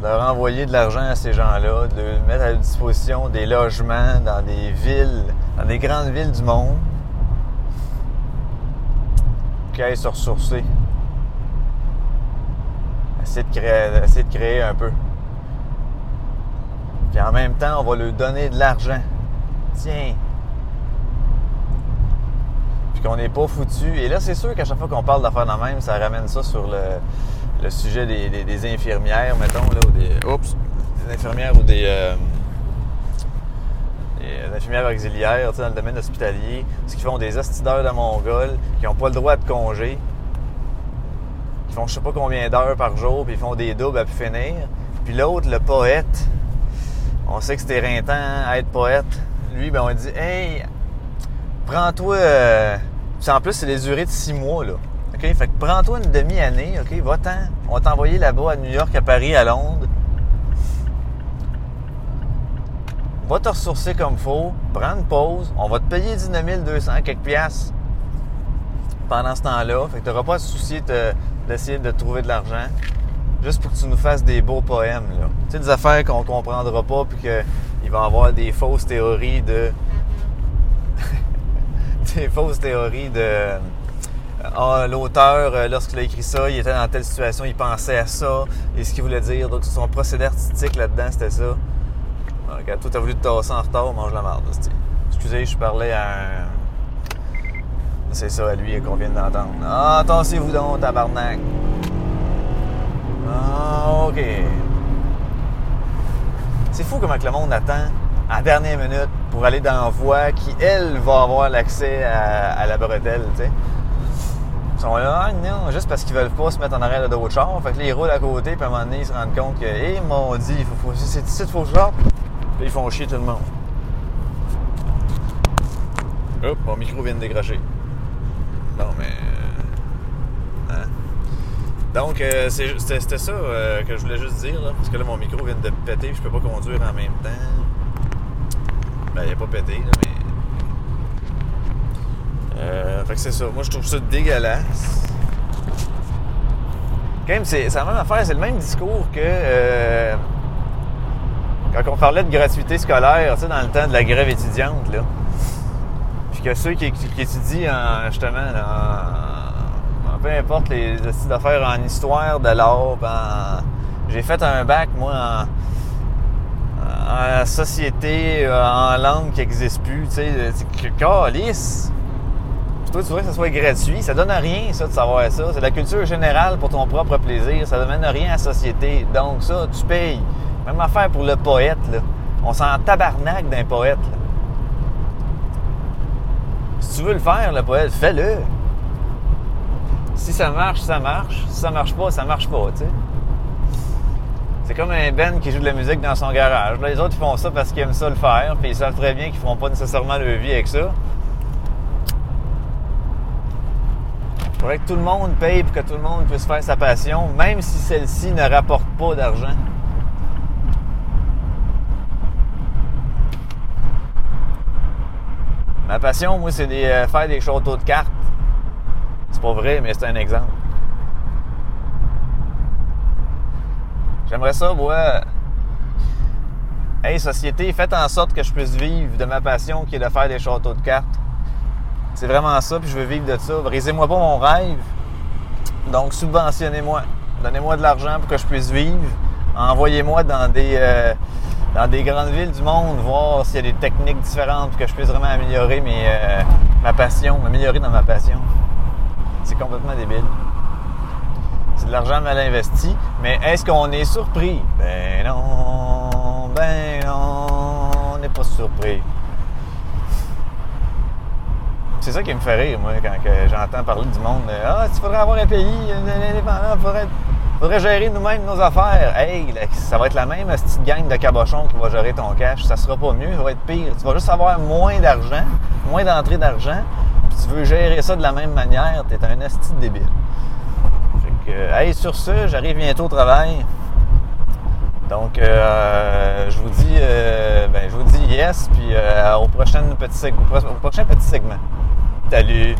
S2: de leur envoyer de l'argent à ces gens-là, de mettre à disposition des logements dans des villes, dans des grandes villes du monde, qui aillent se ressourcer. Essayer de créer, essayer de créer un peu. Puis en même temps, on va leur donner de l'argent. Tiens. Qu'on n'est pas foutu. Et là, c'est sûr qu'à chaque fois qu'on parle d'affaires de même, ça ramène ça sur le, le sujet des, des- infirmières, mettons, là, ou des. Des infirmières ou des. euh, des infirmières auxiliaires, dans le domaine hospitalier, ceux qui font des hostideurs de Mongol, qui n'ont pas le droit de congé, qui font je sais pas combien d'heures par jour, puis ils font des doubles à finir. Puis l'autre, le poète, on sait que éreintant hein, à être poète. Lui, ben on dit Hey, prends-toi. euh, puis en plus, c'est les durées de six mois, là. OK? Fait que prends-toi une demi-année, OK? Va-t'en. On va t'envoyer là-bas à New York, à Paris, à Londres. Va te ressourcer comme faut. Prends une pause. On va te payer 19 200 quelques piastres pendant ce temps-là. Fait que t'auras pas à te soucier de- d'essayer de trouver de l'argent. Juste pour que tu nous fasses des beaux poèmes, là. Tu sais, des affaires qu'on comprendra pas, puis qu'il va y avoir des fausses théories de... des fausses théories de... Ah, l'auteur, euh, lorsqu'il a écrit ça, il était dans telle situation, il pensait à ça, et ce qu'il voulait dire. Donc, son procédé artistique là-dedans, c'était ça. Ah, Regarde, toi, t'as voulu te tasser en retard, mange la merde. Excusez, je parlais à un... C'est ça, à lui, qu'on vient d'entendre. Ah, tassez-vous donc, tabarnak. Ah, OK. C'est fou comment que le monde attend à dernière minute pour aller dans la voie qui, elle, va avoir l'accès à, la bretelle, tu sais. Ils sont là, ah, non, juste parce qu'ils veulent pas se mettre en arrêt de d'autres chars. Fait que là, ils roulent à côté, puis à un moment donné, ils se rendent compte que, hé, hey, mon dit, faut, faut, c'est ici, il faut que je ils font chier tout le monde. Hop, mon micro vient de décrocher. Bon, mais. euh, hein. Donc, euh, c'était ça euh, que je voulais juste dire, parce que là, mon micro vient de péter, puis je peux pas conduire en même temps. Ben, il a pas pété, là, mais. Euh, fait que c'est ça. Moi, je trouve ça dégueulasse. Quand même, c'est la même affaire, c'est le même discours que. euh, quand on parlait de gratuité scolaire, tu sais, dans le temps de la grève étudiante, là. Puis que ceux qui, étudient en, justement en, peu importe les styles d'affaires en histoire de l'art, puis en- j'ai fait un bac moi en, en société, euh, en langue qui n'existe plus, tu sais, c'est que calice. Puis toi, tu vois que ça soit gratuit, ça donne rien, ça, de savoir ça. C'est la culture générale pour ton propre plaisir. Ça ne donne rien à la société. Donc, ça, tu payes. Même affaire pour le poète, là. On s'en tabarnak d'un poète, là. Si tu veux le faire, le poète, fais-le. Si ça marche, ça marche. Si ça marche pas, ça marche pas, tu sais. C'est comme un Ben qui joue de la musique dans son garage. Là, les autres, font ça parce qu'ils aiment ça le faire, puis ils savent très bien qu'ils feront pas nécessairement leur vie avec ça. Il faudrait que tout le monde paye pour que tout le monde puisse faire sa passion, même si celle-ci ne rapporte pas d'argent. Ma passion, moi, c'est de euh, faire des châteaux de cartes. C'est pas vrai, mais c'est un exemple. J'aimerais ça, moi. Hey, société, faites en sorte que je puisse vivre de ma passion qui est de faire des châteaux de cartes. C'est vraiment ça, puis je veux vivre de ça. Brisez-moi pas mon rêve. Donc, subventionnez-moi. Donnez-moi de l'argent pour que je puisse vivre. Envoyez-moi dans des, euh, dans des grandes villes du monde, voir s'il y a des techniques différentes que je puisse vraiment améliorer mes, euh, ma passion, m'améliorer dans ma passion. C'est complètement débile. C'est de l'argent mal investi, mais est-ce qu'on est surpris? Ben non, ben non, on n'est pas surpris. C'est ça qui me fait rire, moi, quand j'entends parler du monde. de, Ah, il faudrait avoir un pays indépendant, il faudrait, gérer nous-mêmes nos affaires. Hey, ça va être la même petite gang de cabochons qui va gérer ton cash. Ça sera pas mieux, ça va être pire. Tu vas juste avoir moins d'argent, moins d'entrée d'argent, puis tu veux gérer ça de la même manière, t'es un asti débile. Euh, hey, sur ce, j'arrive bientôt au travail. Donc, euh, je vous dis, euh, ben, je vous dis yes, puis euh, au, prochain petit au pro- au prochain petit segment. Salut!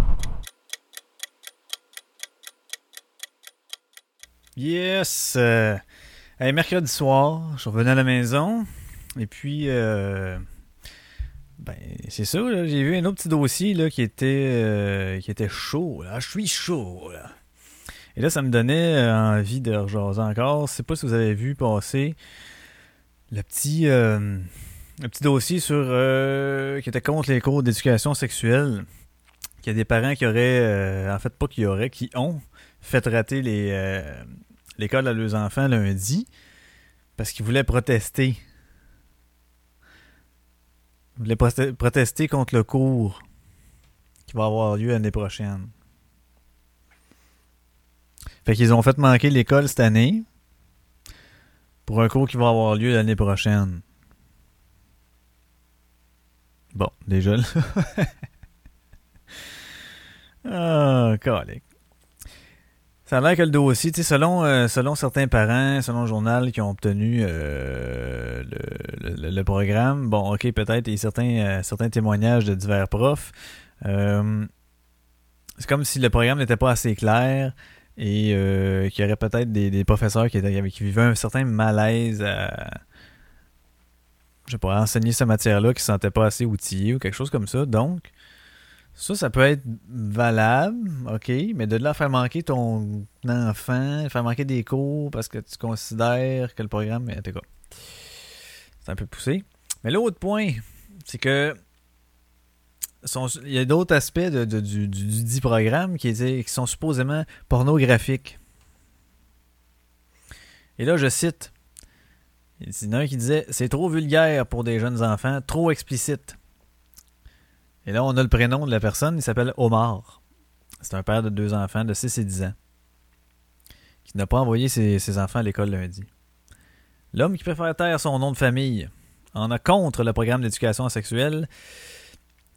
S2: Yes! hey, mercredi soir, je revenu à la maison, et puis, ben, c'est ça, j'ai vu un autre petit dossier là, qui, était, qui était chaud. Là. Je suis chaud. Là. Et là, ça me donnait euh, envie de rejaser encore. Je sais pas si vous avez vu passer le petit, euh, le petit dossier sur euh, qui était contre les cours d'éducation sexuelle. Qu'il y a des parents qui auraient, en fait pas qui auraient, qui ont fait rater les, l'école à leurs enfants lundi parce qu'ils voulaient protester. Ils voulaient prote- protester contre le cours qui va avoir lieu l'année prochaine. Fait qu'ils ont fait manquer l'école cette année pour un cours qui va avoir lieu l'année prochaine. Bon, déjà là. ah, calique. Ça a l'air que le dossier, tu sais, selon, euh, selon certains parents, selon le journal qui ont obtenu euh, le, le- le programme, bon, ok, peut-être, et certains, euh, certains témoignages de divers profs, euh, c'est comme si le programme n'était pas assez clair et euh, qu'il y aurait peut-être des, professeurs qui, qui vivaient un certain malaise à, je sais pas, enseigner cette matière-là, qui ne se sentaient pas assez outillés ou quelque chose comme ça. Donc, ça, ça peut être valable, ok, mais de là faire manquer ton enfant, faire manquer des cours parce que tu considères que le programme est quoi. C'est un peu poussé. Mais l'autre point, c'est que il y a d'autres aspects de- du, du, du dit programme qui, qui sont supposément pornographiques. Et là, je cite Il y en a un qui disait C'est trop vulgaire pour des jeunes enfants, trop explicite. Et là, on a le prénom de la personne, il s'appelle Omar. C'est un père de deux enfants de 6 et 10 ans qui n'a pas envoyé ses, ses enfants à l'école lundi. L'homme qui préfère taire son nom de famille en a contre le programme d'éducation sexuelle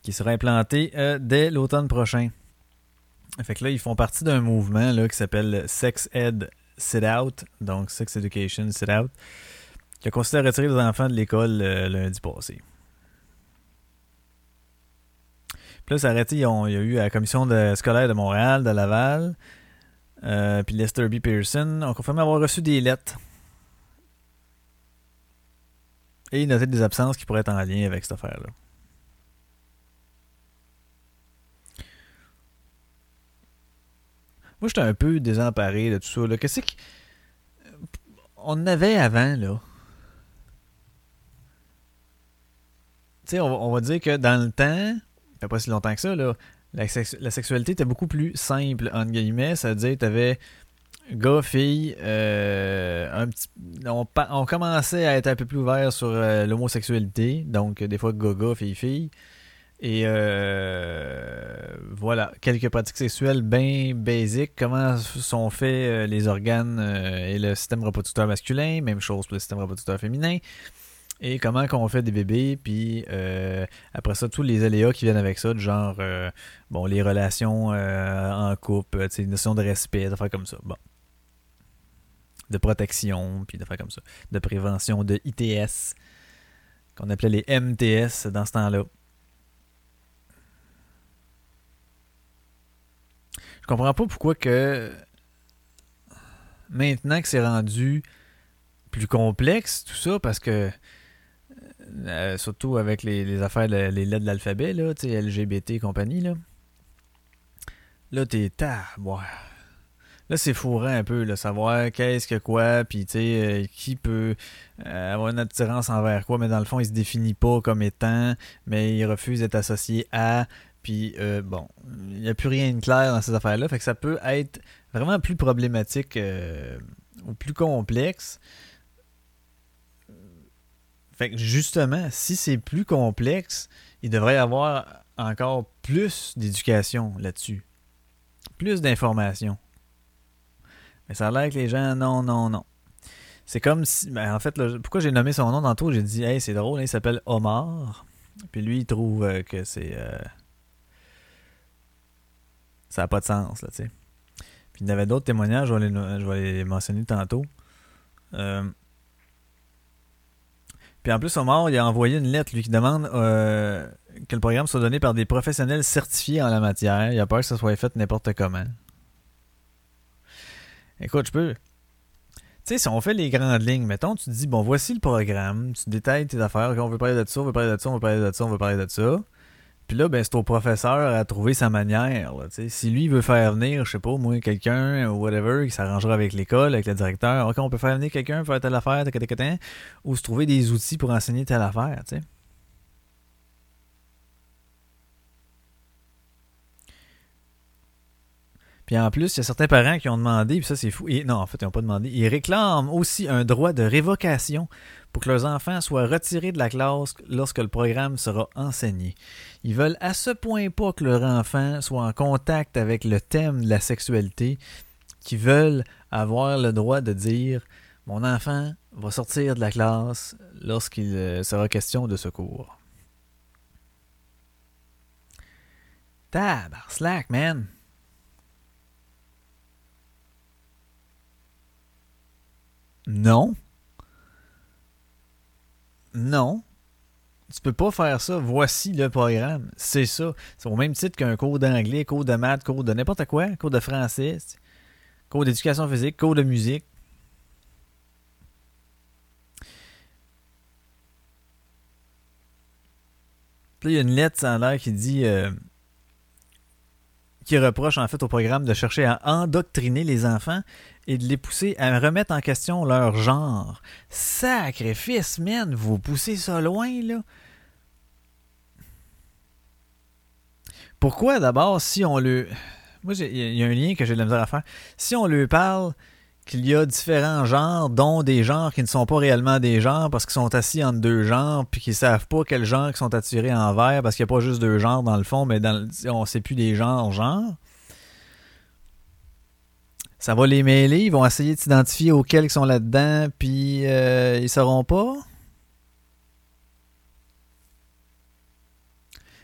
S2: qui sera implanté euh, dès l'automne prochain. Fait que là, ils font partie d'un mouvement là, qui s'appelle Sex Ed Sit Out, donc Sex Education Sit Out, qui a consisté à retirer les enfants de l'école euh, lundi passé. Puis là, ça a arrêté, il y a eu la commission scolaire de Montréal, de Laval, euh, puis Lester B. Pearson ont confirmé avoir reçu des lettres. Et noté des absences qui pourraient être en lien avec cette affaire-là. Moi, j'étais un peu désemparé de tout ça. Qu'est-ce que. On en avait avant, là. Tu sais, on, va- dire que dans le temps, pas si longtemps que ça, là, la, sex- la sexualité était beaucoup plus simple, entre guillemets. Ça veut dire que t'avais gars, filles, euh, on, commençait à être un peu plus ouvert sur euh, l'homosexualité. Donc, des fois, gars-gars, filles-filles. Et euh, voilà, quelques pratiques sexuelles bien basiques. Comment sont faits euh, les organes euh, et le système reproducteur masculin? Même chose pour le système reproducteur féminin. Et comment qu'on fait des bébés. Puis euh, après ça, tous les aléas qui viennent avec ça, genre, bon, les relations en couple, euh, tu sais, une notion de respect, des comme ça. Bon. De protection, puis des comme ça. De prévention de ITS, qu'on appelait les MTS dans ce temps-là. Je comprends pas pourquoi que maintenant que c'est rendu plus complexe tout ça parce que euh, surtout avec les, affaires les lettres de l'alphabet là, tu LGBT et compagnie là. Là t'es Là c'est fourrant un peu là, savoir qu'est-ce que quoi puis tu euh, qui peut euh, avoir une attirance envers quoi mais dans le fond il se définit pas comme étant mais il refuse d'être associé à puis, euh, bon, il n'y a plus rien de clair dans ces affaires-là. Fait que ça peut être vraiment plus problématique euh, ou plus complexe. Fait que justement, si c'est plus complexe, il devrait y avoir encore plus d'éducation là-dessus. Plus d'informations. Mais ça a l'air que les gens, non, non, non. C'est comme si. ben, en fait, pourquoi j'ai nommé son nom tantôt? J'ai dit, hey, c'est drôle, hein, il s'appelle Omar. Puis lui, il trouve euh, que c'est. Ça n'a pas de sens, là, tu sais. Puis il y avait d'autres témoignages, je vais les, mentionner tantôt. Euh, Puis en plus, Omar, il a envoyé une lettre, lui, qui demande euh, que le programme soit donné par des professionnels certifiés en la matière. Il a peur que ça soit fait n'importe comment. Écoute, je peux. Tu sais, si on fait les grandes lignes, mettons, tu te dis, bon, voici le programme, tu détailles tes affaires, on veut parler de ça, on veut parler de ça, on veut parler de ça, on veut parler de ça. Puis là, ben, c'est au professeur à trouver sa manière. là, si lui veut faire venir, je sais pas, moi, quelqu'un ou whatever, qui s'arrangera avec l'école, avec le directeur, ok, on peut faire venir quelqu'un, faire telle affaire, ou se trouver des outils pour enseigner telle affaire, sais. Puis en plus, il y a certains parents qui ont demandé, puis ça c'est fou. Et, non, en fait, ils n'ont pas demandé. Ils réclament aussi un droit de révocation pour que leurs enfants soient retirés de la classe lorsque le programme sera enseigné. Ils veulent à ce point pas que leur enfant soit en contact avec le thème de la sexualité, qu'ils veulent avoir le droit de dire mon enfant va sortir de la classe lorsqu'il euh, sera question de secours. Tabar, slack, man. Non. Non. Tu peux pas faire ça. Voici le programme. C'est ça. C'est au même titre qu'un cours d'anglais, cours de maths, cours de n'importe quoi, cours de français, cours d'éducation physique, cours de musique. Puis il y a une lettre en l'air qui dit euh, qui reproche en fait au programme de chercher à endoctriner les enfants et de les pousser à remettre en question leur genre. Sacrifice, man, vous poussez ça loin, là. Pourquoi d'abord, si on le. Moi, il y a un lien que j'ai de la misère à faire. Si on lui parle qu'il y a différents genres, dont des genres qui ne sont pas réellement des genres parce qu'ils sont assis entre deux genres, puis qu'ils savent pas quel genre ils sont attirés envers parce qu'il n'y a pas juste deux genres dans le fond, mais dans le, on sait plus des genres, genres. Ça va les mêler, ils vont essayer de s'identifier auxquels ils sont là-dedans, puis euh, ils sauront pas.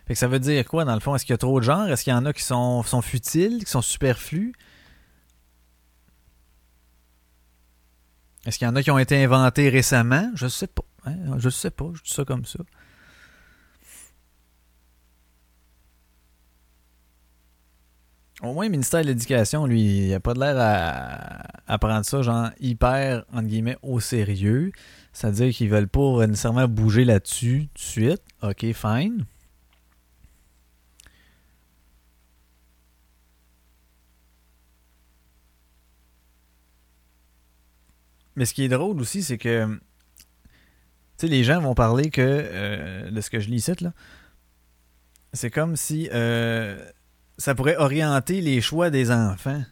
S2: Fait que ça veut dire quoi dans le fond? Est-ce qu'il y a trop de genres? Est-ce qu'il y en a qui sont, sont futiles, qui sont superflus? Est-ce qu'il y en a qui ont été inventés récemment? Je sais pas. Hein? Je sais pas. Je dis ça comme ça. Au moins, le ministère de l'Éducation, lui, il a pas de l'air à, à, prendre ça, genre, hyper, entre guillemets, au sérieux. C'est-à-dire qu'ils veulent pas nécessairement bouger là-dessus tout de suite. OK, fine. Mais ce qui est drôle aussi, c'est que tu sais, les gens vont parler que euh, de ce que je lis ici, là. C'est comme si euh, ça pourrait orienter les choix des enfants.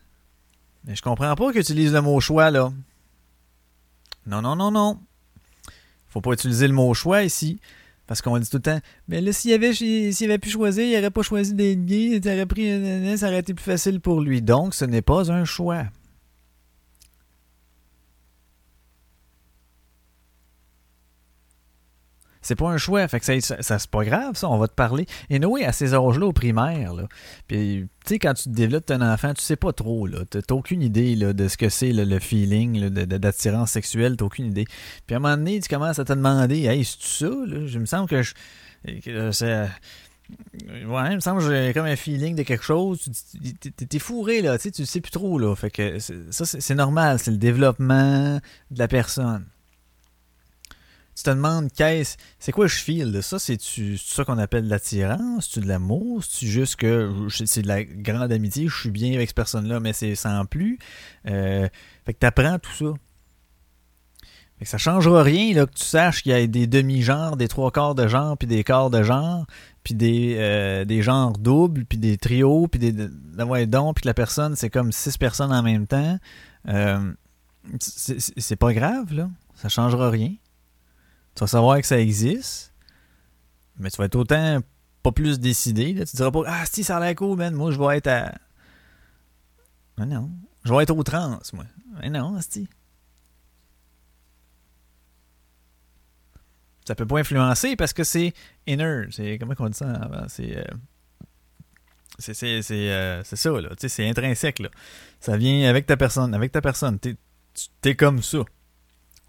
S2: Mais je comprends pas qu'ils utilisent le mot choix là. Non, non, non, non. Faut pas utiliser le mot choix ici. Parce qu'on dit tout le temps, mais là, s'il avait, s'il avait pu choisir, il n'aurait pas choisi d'être gay, il aurait pris, ça aurait été plus facile pour lui. Donc, ce n'est pas un choix. C'est pas un choix. Fait que ça, ça, c'est pas grave, ça. On va te parler. Et Noé, à ces âges-là, au primaire, là, puis, tu sais, quand tu développes ton enfant, tu sais pas trop, là. T'as aucune idée, là, de ce que c'est, le feeling, d'attirance sexuelle. T'as aucune idée. Puis à un moment donné, tu commences à te demander, hey, c'est-tu ça, là? Je me sens que je. Que c'est. Ouais, il me semble que j'ai comme un feeling de quelque chose. T'es fourré, là, tu sais, tu sais plus trop, là. Fait que ça, c'est normal, c'est le développement de la personne tu te demandes qu'est-ce c'est quoi je feel ça? C'est ça qu'on appelle l'attirance? C'est de l'amour? C'est juste que c'est de la grande amitié je suis bien avec cette personne là mais c'est sans plus? Euh, fait que t'apprends tout ça. Fait que ça changera rien là que tu saches qu'il y a des demi-genres des trois quarts de genre puis des quarts de genre puis des euh, des genres doubles puis des trios puis des d'avoir donc puis que la personne c'est comme six personnes en même temps. Euh, c'est pas grave là. Ça changera rien tu vas savoir que ça existe, mais tu vas être autant pas plus décidé. Là. Tu diras pas Ah, si, ça a l'air cool, man. Moi, je vais être à. Mais non. Je vais être au moi. Mais non, si. Ça peut pas influencer parce que c'est inner. C'est comment on dit ça C'est. Euh, c'est c'est euh, ça, là. C'est intrinsèque, là. Ça vient avec ta personne. Avec ta personne. T'es es comme ça.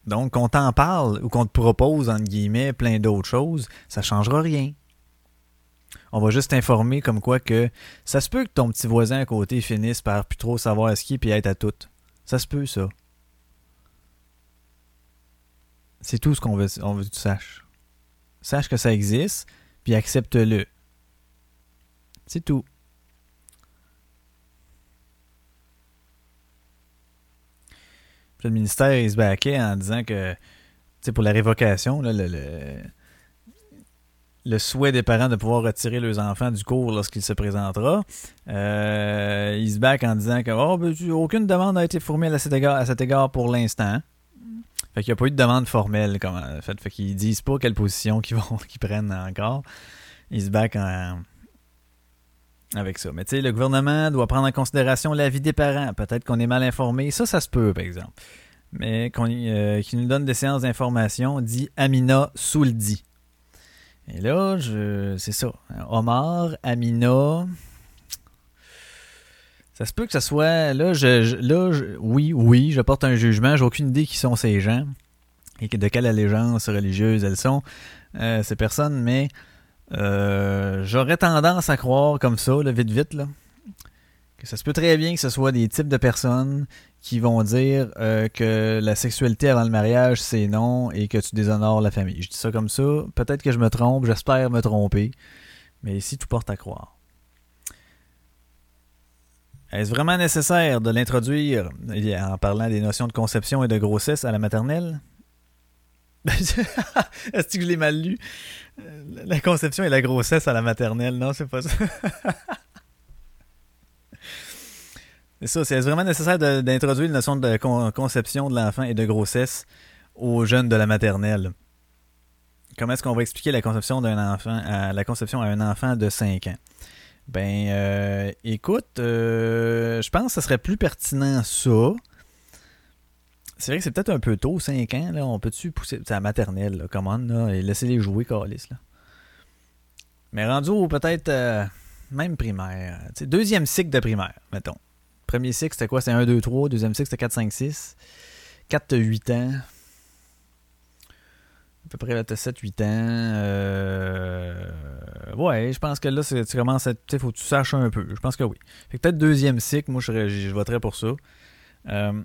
S2: Donc, qu'on t'en parle ou qu'on te propose, entre guillemets, plein d'autres choses, ça changera rien. On va juste t'informer comme quoi que ça se peut que ton petit voisin à côté finisse par plus trop savoir ce qui est puis être à tout. Ça se peut, ça. C'est tout ce qu'on veut, on veut que tu saches. Sache que ça existe, puis accepte-le. C'est tout. Le ministère, il se baquait en disant que, tu sais, pour la révocation, le, le, souhait des parents de pouvoir retirer leurs enfants du cours lorsqu'il se présentera, euh, il se back en disant que, oh, ben, aucune demande n'a été formulée à cet égard, à cet égard pour l'instant. Fait qu'il n'y a pas eu de demande formelle. Comme, fait, fait qu'ils disent pas quelle position qu'ils vont qu'ils prennent encore. Ils se back en avec ça. Mais tu sais, le gouvernement doit prendre en considération l'avis des parents. Peut-être qu'on est mal informé. Ça, ça se peut, par exemple. Mais qu'on euh, qui nous donne des séances d'information, dit Amina Souldi. Et là, je, c'est ça. Omar, Amina. Ça se peut que ce soit. Là, je, là oui, oui, je porte un jugement. J'ai aucune idée qui sont ces gens et de quelle allégeance religieuse elles sont, euh, ces personnes, mais euh, j'aurais tendance à croire comme ça, là, vite vite, que ça se peut très bien que ce soit des types de personnes qui vont dire euh, que la sexualité avant le mariage, c'est non et que tu déshonores la famille. Je dis ça comme ça. Peut-être que je me trompe, j'espère me tromper. Mais ici, tout porte à croire. Est-ce vraiment nécessaire de l'introduire en parlant des notions de conception et de grossesse à la maternelle? Est-ce que je l'ai mal lu? La conception et la grossesse à la maternelle, non, c'est pas ça. C'est ça, c'est vraiment nécessaire d'introduire la notion de con- conception de l'enfant et de grossesse aux jeunes de la maternelle. Comment est-ce qu'on va expliquer la conception d'un enfant à la conception à un enfant de 5 ans? Ben, euh, écoute, euh, je pense que ce serait plus pertinent ça. C'est vrai que c'est peut-être un peu tôt, 5 ans, là. On peut-tu pousser. C'est la maternelle, là, come on, là, et laisser les jouer, Calis, là. Mais rendu au peut-être euh, même primaire. deuxième cycle de primaire, mettons. Premier cycle, c'était quoi? C'était 1, 2, 3. Deuxième cycle, c'était 4, 5, 6. 4, 8 ans. À peu près, t'as 7, 8 ans. Euh... Ouais, je pense que là, tu commences à... Tu faut que tu saches un peu. Je pense que oui. Fait que peut-être deuxième cycle, moi, je voterais pour ça. Euh...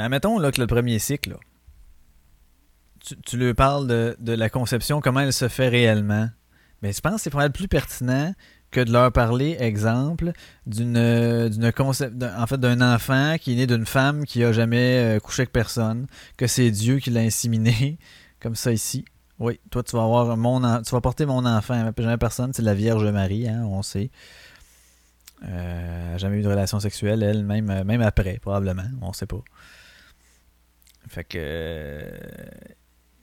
S2: Mais admettons, là, que le premier cycle, là, tu, tu lui parles de, de la conception, comment elle se fait réellement. Mais je pense que c'est probablement plus pertinent que de leur parler, exemple, d'une euh, d'une en fait, d'un enfant qui est né d'une femme qui a jamais euh, couché avec personne, que c'est Dieu qui l'a inséminé, comme ça ici. Oui, toi tu vas avoir mon, en- tu vas porter mon enfant, jamais personne, c'est la Vierge Marie, hein, on sait. Euh, elle jamais eu de relation sexuelle, elle, même, même après, probablement, on sait pas. Fait que. euh,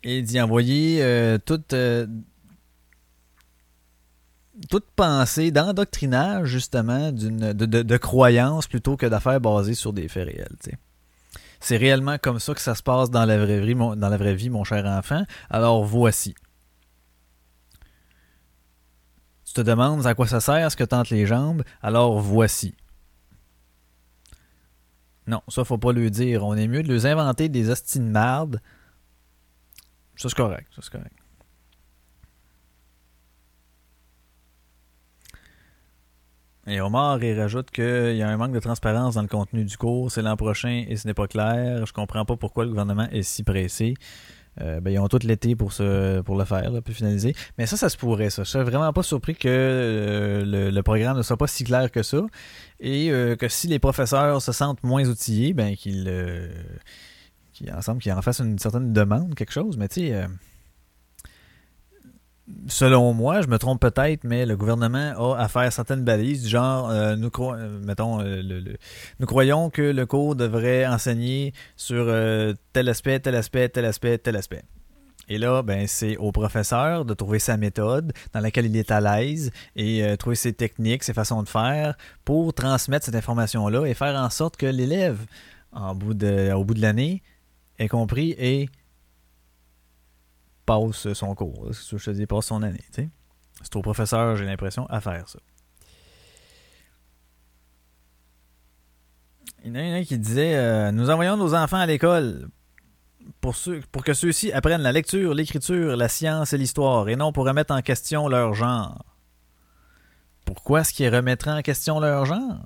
S2: et d'y envoyer euh, toute. euh, toute pensée d'endoctrinage, justement, d'une, de, de, de croyance plutôt que d'affaires basées sur des faits réels. C'est réellement comme ça que ça se passe dans la vraie vie, mon, dans la vraie vie, mon cher enfant. Alors voici. Tu te demandes à quoi ça sert, ce que tentent les jambes. Alors voici. Non, ça faut pas le dire. On est mieux de les inventer des hosties de marde. Ça c'est correct, c'est correct. Et Omar, il rajoute qu'il y a un manque de transparence dans le contenu du cours. C'est l'an prochain et ce n'est pas clair. Je comprends pas pourquoi le gouvernement est si pressé. Euh, ben, ils ont tout l'été pour, se, pour le faire, là, puis finaliser. Mais ça, ça se pourrait, ça. Je suis vraiment pas surpris que euh, le, programme ne soit pas si clair que ça. Et euh, que si les professeurs se sentent moins outillés, ben qu'ils qu'ils ensemble qu'ils en fassent une certaine demande, quelque chose. Mais tu sais, selon moi, je me trompe peut-être, mais le gouvernement a à faire certaines balises du genre, euh, nous, cro- euh, mettons, euh, nous croyons que le cours devrait enseigner sur tel aspect, tel aspect, tel aspect, tel aspect. Et là, ben, c'est au professeur de trouver sa méthode dans laquelle il est à l'aise et trouver ses techniques, ses façons de faire pour transmettre cette information-là et faire en sorte que l'élève, au bout de l'année, ait compris et passe son cours. Je te dis, passe son année. C'est au professeur, j'ai l'impression, à faire ça. Il y en a un qui disait euh, Nous envoyons nos enfants à l'école pour, pour que ceux-ci apprennent la lecture, l'écriture, la science et l'histoire, et non pour remettre en question leur genre. Pourquoi est-ce qu'ils remettraient en question leur genre?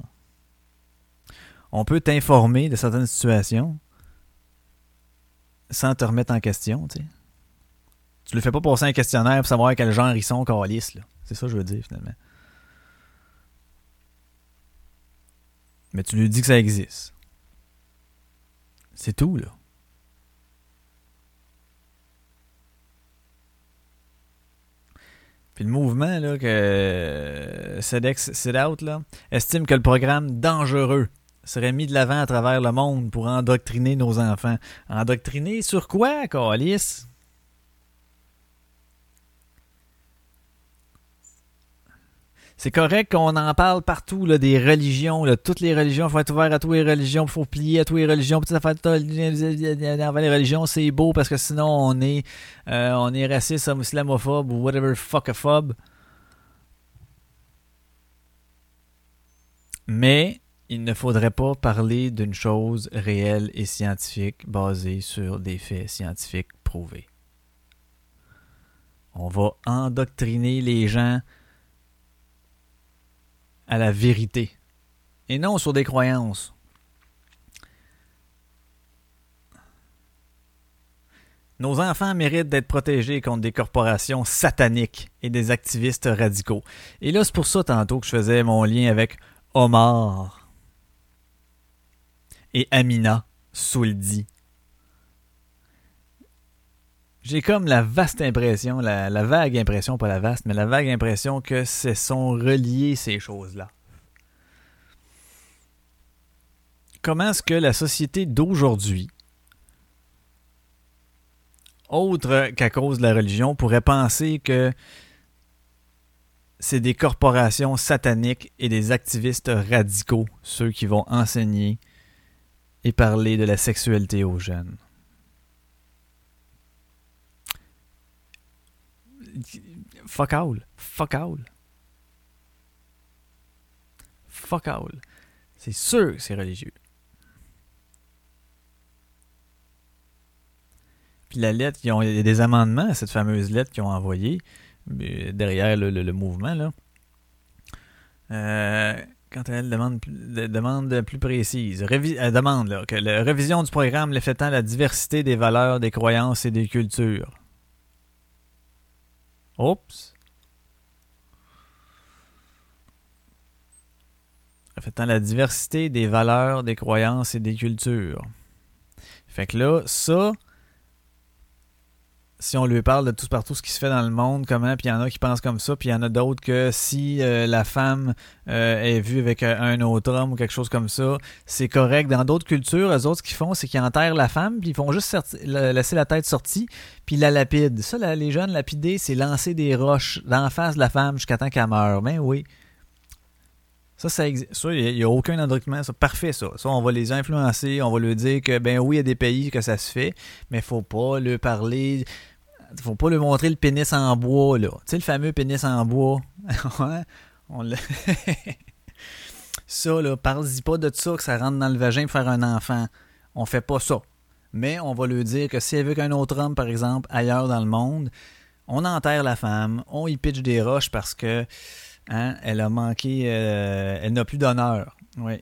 S2: On peut t'informer de certaines situations sans te remettre en question, tu sais. Tu le fais pas passer un questionnaire pour savoir quel genre ils sont, calice. C'est ça que je veux dire, finalement. Mais tu lui dis que ça existe. C'est tout, là. Puis le mouvement là, que euh, SEDEX Sit Out là, estime que le programme dangereux serait mis de l'avant à travers le monde pour endoctriner nos enfants. Endoctriner sur quoi, Calis? C'est correct qu'on en parle partout, là, des religions, toutes les religions, il faut être ouvert à toutes les religions, il faut plier à toutes les religions, petites affaires, tout- envers les religions, c'est beau parce que sinon on est, euh, on est raciste, islamophobe ou whatever fuckophobe. Mais il ne faudrait pas parler d'une chose réelle et scientifique basée sur des faits scientifiques prouvés. On va endoctriner les gens à la vérité et non sur des croyances. Nos enfants méritent d'être protégés contre des corporations sataniques et des activistes radicaux. Et là, c'est pour ça tantôt que je faisais mon lien avec Omar et Amina Souldi. J'ai comme la vaste impression, la, vague impression, pas la vaste, mais la vague impression que ce sont reliés ces choses-là. comment est-ce que la société d'aujourd'hui, autre qu'à cause de la religion, pourrait penser que c'est des corporations sataniques et des activistes radicaux, ceux qui vont enseigner et parler de la sexualité aux jeunes? Fuck all. Fuck all. Fuck all. C'est sûr que c'est religieux. Puis la lettre, ils ont, il y a des amendements à cette fameuse lettre qu'ils ont envoyée euh, derrière le, mouvement. Là. Euh, quand elle demande, plus- demande précise, elle demande là, que la révision du programme reflétant la diversité des valeurs, des croyances et des cultures. Oups. Reflétant la diversité des valeurs, des croyances et des cultures. Fait que là, ça, si on lui parle de tout partout ce qui se fait dans le monde, comment, puis il y en a qui pensent comme ça, puis il y en a d'autres que si euh, la femme euh, est vue avec euh, un autre homme ou quelque chose comme ça, c'est correct. Dans d'autres cultures, eux autres, ce qu'ils font, c'est qu'ils enterrent la femme, puis ils font juste laisser la tête sortie, puis la lapident. Ça, les jeunes lapidés, c'est lancer des roches d'en face de la femme jusqu'à temps qu'elle meure. Ben oui. Ça, ça existe. Il n'y a, aucun endoctrinement. Ça, parfait, ça. Ça, on va les influencer. On va leur dire que, ben oui, il y a des pays que ça se fait, mais faut pas leur parler. Faut pas leur montrer le pénis en bois, là. Tu sais, le fameux pénis en bois. On ça, là, parle-y pas de ça, que ça rentre dans le vagin pour faire un enfant. On fait pas ça. Mais on va lui dire que si elle veut qu'un autre homme, par exemple, ailleurs dans le monde, on enterre la femme, on y pitch des roches parce que hein, elle a manqué, euh, elle n'a plus d'honneur. Oui.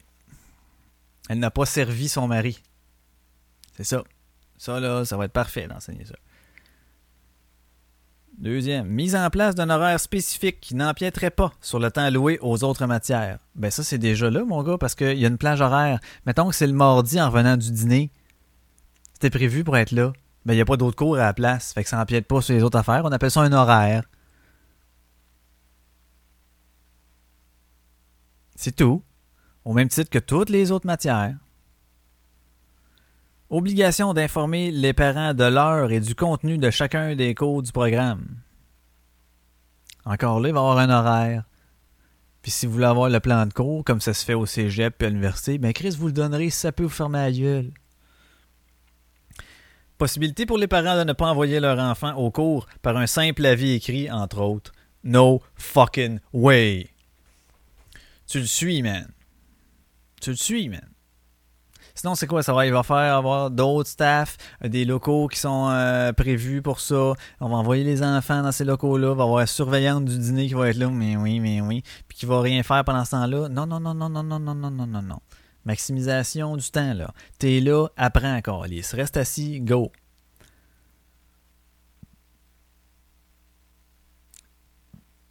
S2: Elle n'a pas servi son mari. C'est ça. Ça, là, ça va être parfait d'enseigner ça. Deuxième, mise en place d'un horaire spécifique qui n'empiéterait pas sur le temps alloué aux autres matières. Ben ça, c'est déjà là, mon gars, parce qu'il y a une plage horaire. Mettons que c'est le mardi en revenant du dîner. C'était prévu pour être là. Ben, il n'y a pas d'autres cours à la place. Fait que ça n'empiète pas sur les autres affaires. On appelle ça un horaire. C'est tout. Au même titre que toutes les autres matières. Obligation d'informer les parents de l'heure et du contenu de chacun des cours du programme. Encore là, il va y avoir un horaire. Puis si vous voulez avoir le plan de cours, comme ça se fait au cégep et à l'université, ben Chris, vous le donnerez si ça peut vous fermer la gueule. Possibilité pour les parents de ne pas envoyer leur enfant au cours par un simple avis écrit, entre autres. No fucking way. Tu le suis, man. Tu le suis, man. Sinon, c'est quoi? Ça va, il va faire avoir d'autres staffs, des locaux qui sont euh, prévus pour ça. On va envoyer les enfants dans ces locaux-là. Va avoir la surveillante du dîner qui va être là. Mais oui, mais oui. Puis qui va rien faire pendant ce temps-là. Non, non, non, non, non, non, non, non, non, non, non. Maximisation du temps, là. T'es là, apprends encore. Reste assis, go.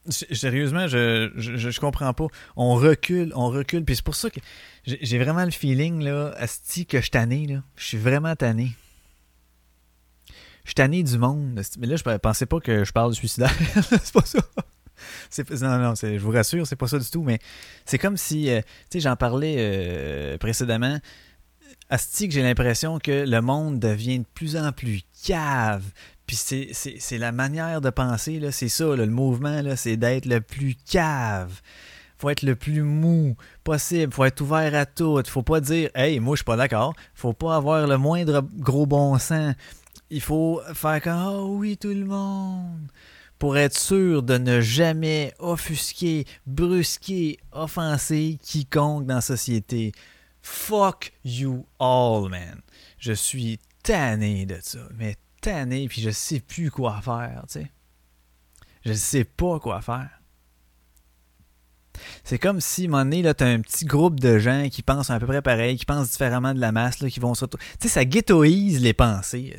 S2: Sérieusement, je, je, je, comprends pas. On recule, on recule. Puis c'est pour ça que j'ai vraiment le feeling, là, asti, que je tanné, là. Je suis vraiment tanné. Je suis tanné du monde. Mais là, je pensais pas que je parle de suicidaire. c'est pas ça. Non, non, je vous rassure, c'est pas ça du tout. Mais c'est comme si, euh, tu sais, j'en parlais euh, précédemment. Asti, que j'ai l'impression que le monde devient de plus en plus cave. Puis c'est- la manière de penser, c'est ça, le mouvement, c'est d'être le plus cave. Faut être le plus mou possible, faut être ouvert à tout. Faut pas dire Hey, moi je suis pas d'accord. Faut pas avoir le moindre gros bon sens. Il faut faire comme Oh oui, tout le monde. Pour être sûr de ne jamais offusquer, brusquer, offenser quiconque dans la société. Fuck you all, man. Je suis tanné de ça. Mais tanné, puis je sais plus quoi faire, tu sais. Je sais pas quoi faire. C'est comme si, à un moment donné, là, un petit groupe de gens qui pensent à peu près pareil, qui pensent différemment de la masse, qui vont se. Tu sais, ça ghettoise les pensées.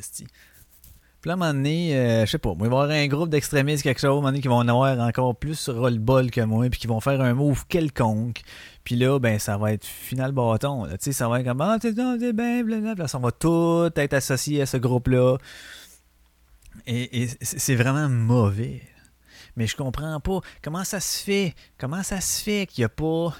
S2: Puis là, à un moment donné, euh, je sais pas, il va y avoir un groupe d'extrémistes, quelque chose, à un moment donné, qui vont en avoir encore plus roll-ball que moi, puis qui vont faire un move quelconque. Puis là, ben, ça va être final bâton. Tu sais, ça va être comme, ah, t'es t'es bien, blablabla. Ça va tout être associé à ce groupe-là. Et, c'est vraiment mauvais. Mais je comprends pas. Comment ça se fait? Comment ça se fait qu'il n'y a pas.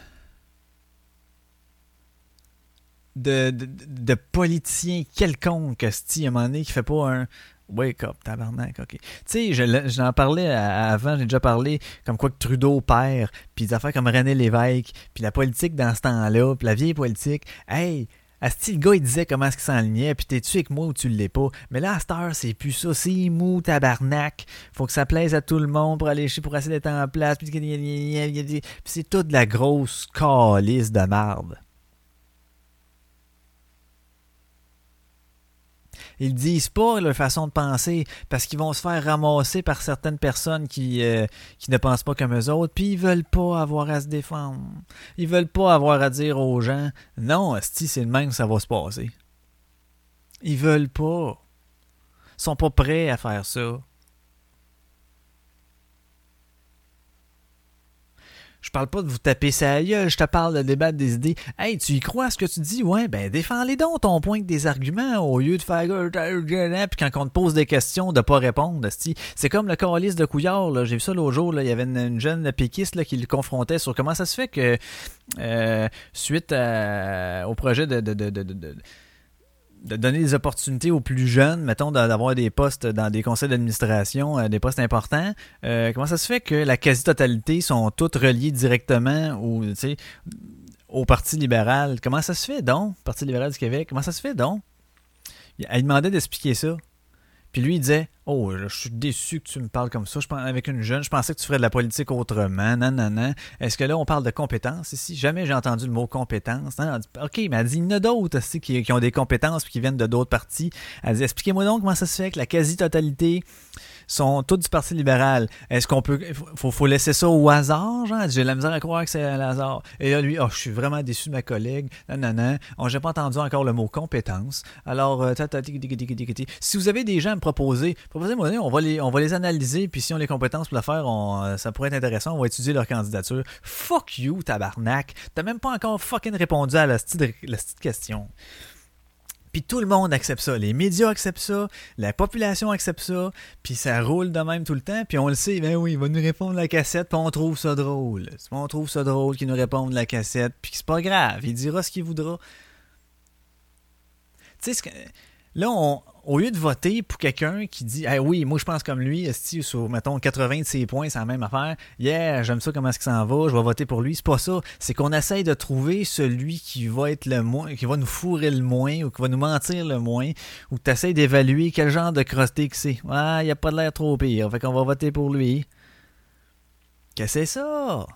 S2: de, de, de politicien quelconque, à un moment donné, qui fait pas un wake up, tabarnak, ok. Tu sais, je- j'en parlais à- avant, j'ai déjà parlé comme quoi que Trudeau perd, puis des affaires comme René Lévesque, puis la politique dans ce temps-là, puis la vieille politique. Hey, Asti, le gars, il disait comment est-ce qu'il s'enlignait, puis t'es-tu avec moi ou tu l'es pas. Mais là, à cette heure, c'est plus ça. C'est mou, tabarnak. Faut que ça plaise à tout le monde pour aller pour essayer d'être en place. Puis c'est toute la grosse calice de marde. Ils disent pas leur façon de penser parce qu'ils vont se faire ramasser par certaines personnes qui, euh, qui ne pensent pas comme eux autres, puis ils veulent pas avoir à se défendre. Ils veulent pas avoir à dire aux gens non, si c'est le même ça va se passer. Ils veulent pas. Ils sont pas prêts à faire ça. Je parle pas de vous taper sa gueule, je te parle de débattre des idées. Hey, tu y crois à ce que tu dis? Ouais, ben défends-les donc ton point des arguments au lieu de faire puis quand on te pose des questions, de pas répondre. C'est comme le calice de Couillard. J'ai vu ça l'autre jour. Il y avait une, une jeune péquiste là, qui le confrontait sur comment ça se fait que euh, suite à- au projet de, de- donner des opportunités aux plus jeunes, mettons, d'a- d'avoir des postes dans des conseils d'administration, euh, des postes importants. Euh, comment ça se fait que la quasi-totalité sont toutes reliées directement au, au Parti libéral? Comment ça se fait donc, Parti libéral du Québec? Comment ça se fait donc? Il demandait d'expliquer ça. Puis lui, il disait Oh, je suis déçu que tu me parles comme ça. Je pense, avec une jeune, je pensais que tu ferais de la politique autrement. Non, non, non. Est-ce que là, on parle de compétences ici? Jamais j'ai entendu le mot compétence. Non, dit, OK, mais elle dit il y en a d'autres aussi qui, ont des compétences puis qui viennent de d'autres partis. Elle dit Expliquez-moi donc comment ça se fait que la quasi-totalité sont toutes du Parti libéral. Est-ce qu'on peut. Faut, faut laisser ça au hasard, genre? J'ai la misère à croire que c'est un hasard. Et là, lui, oh, je suis vraiment déçu de ma collègue. Non, non, non. Oh, j'ai pas entendu encore le mot compétence. Alors, euh, si vous avez des gens à me proposer, proposez-moi, on va les, on va les analyser, puis si on a les compétences pour le faire, euh, ça pourrait être intéressant, on va étudier leur candidature. Fuck you, tabarnak. T'as même pas encore fucking répondu à la petite question. Puis tout le monde accepte ça. Les médias acceptent ça, la population accepte ça, puis ça roule de même tout le temps, puis on le sait, ben oui, il va nous répondre la cassette, puis on trouve ça drôle. On trouve ça drôle qu'il nous réponde la cassette, puis c'est pas grave, il dira ce qu'il voudra. Tu sais, ce que- là, on, au lieu de voter pour quelqu'un qui dit Ah oui, moi je pense comme lui, esti, sur, mettons, 80 de ses points, c'est la même affaire. Yeah, j'aime ça, comment est-ce qu'il s'en va, je vais voter pour lui. C'est pas ça. C'est qu'on essaye de trouver celui qui va être le moins, qui va nous fourrer le moins, ou qui va nous mentir le moins, ou que tu d'évaluer quel genre de crusté que c'est. Ah, il a pas de l'air trop pire, fait qu'on va voter pour lui. Qu'est-ce que c'est ça?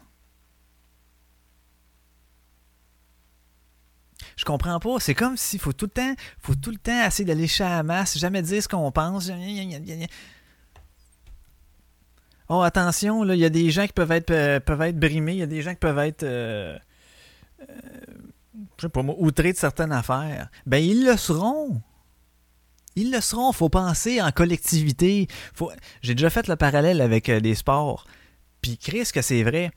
S2: Je comprends pas. C'est comme s'il faut tout le temps, faut tout le temps essayer d'aller chez la masse, jamais dire ce qu'on pense. Oh, attention, là, il y a des gens qui peuvent être, euh, peuvent être brimés, il y a des gens qui peuvent être, euh, euh, je sais pas outrés de certaines affaires. Ben, ils le seront. Ils le seront. Faut penser en collectivité. Faut... J'ai déjà fait le parallèle avec les sports. Puis, Chris, que c'est vrai.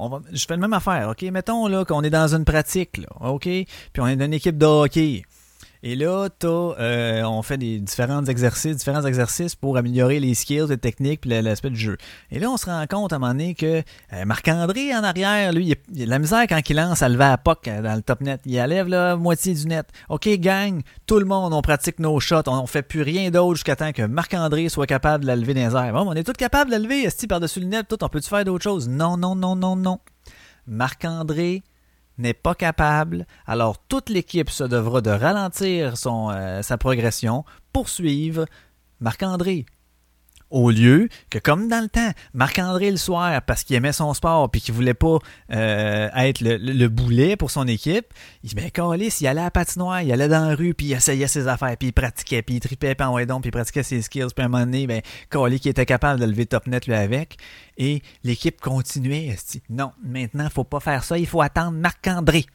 S2: On va... Je fais la même affaire, OK? Mettons là qu'on est dans une pratique, là, OK? Puis on est dans une équipe de hockey. Et là, euh, on fait des différents exercices, différents exercices pour améliorer les skills, les techniques, puis l'aspect du jeu. Et là, on se rend compte à un moment donné que euh, Marc-André en arrière, lui, il a, la misère quand il lance à lever à POC dans le top net. Il enlève la moitié du net. OK, gang, tout le monde, on pratique nos shots. On, on fait plus rien d'autre jusqu'à temps que Marc-André soit capable de la lever dans airs. On est tous capables de la lever, esti, par-dessus le net, tout. On peut-tu faire d'autres choses? Non, non, non, non, non. Marc-André n'est pas capable, alors toute l'équipe se devra de ralentir euh, sa progression pour suivre Marc-André. Au lieu que, comme dans le temps, Marc-André le soir, parce qu'il aimait son sport puis qu'il voulait pas euh, être le, le- le boulet pour son équipe, il ben Calis, il allait à la patinoire, il allait dans la rue, puis il essayait ses affaires, puis il pratiquait, puis il tripait, puis en donc, puis il pratiquait ses skills, puis à un moment donné, ben, Calis qui était capable de lever top net lui avec, et l'équipe continuait. Non, maintenant, faut pas faire ça, il faut attendre Marc-André.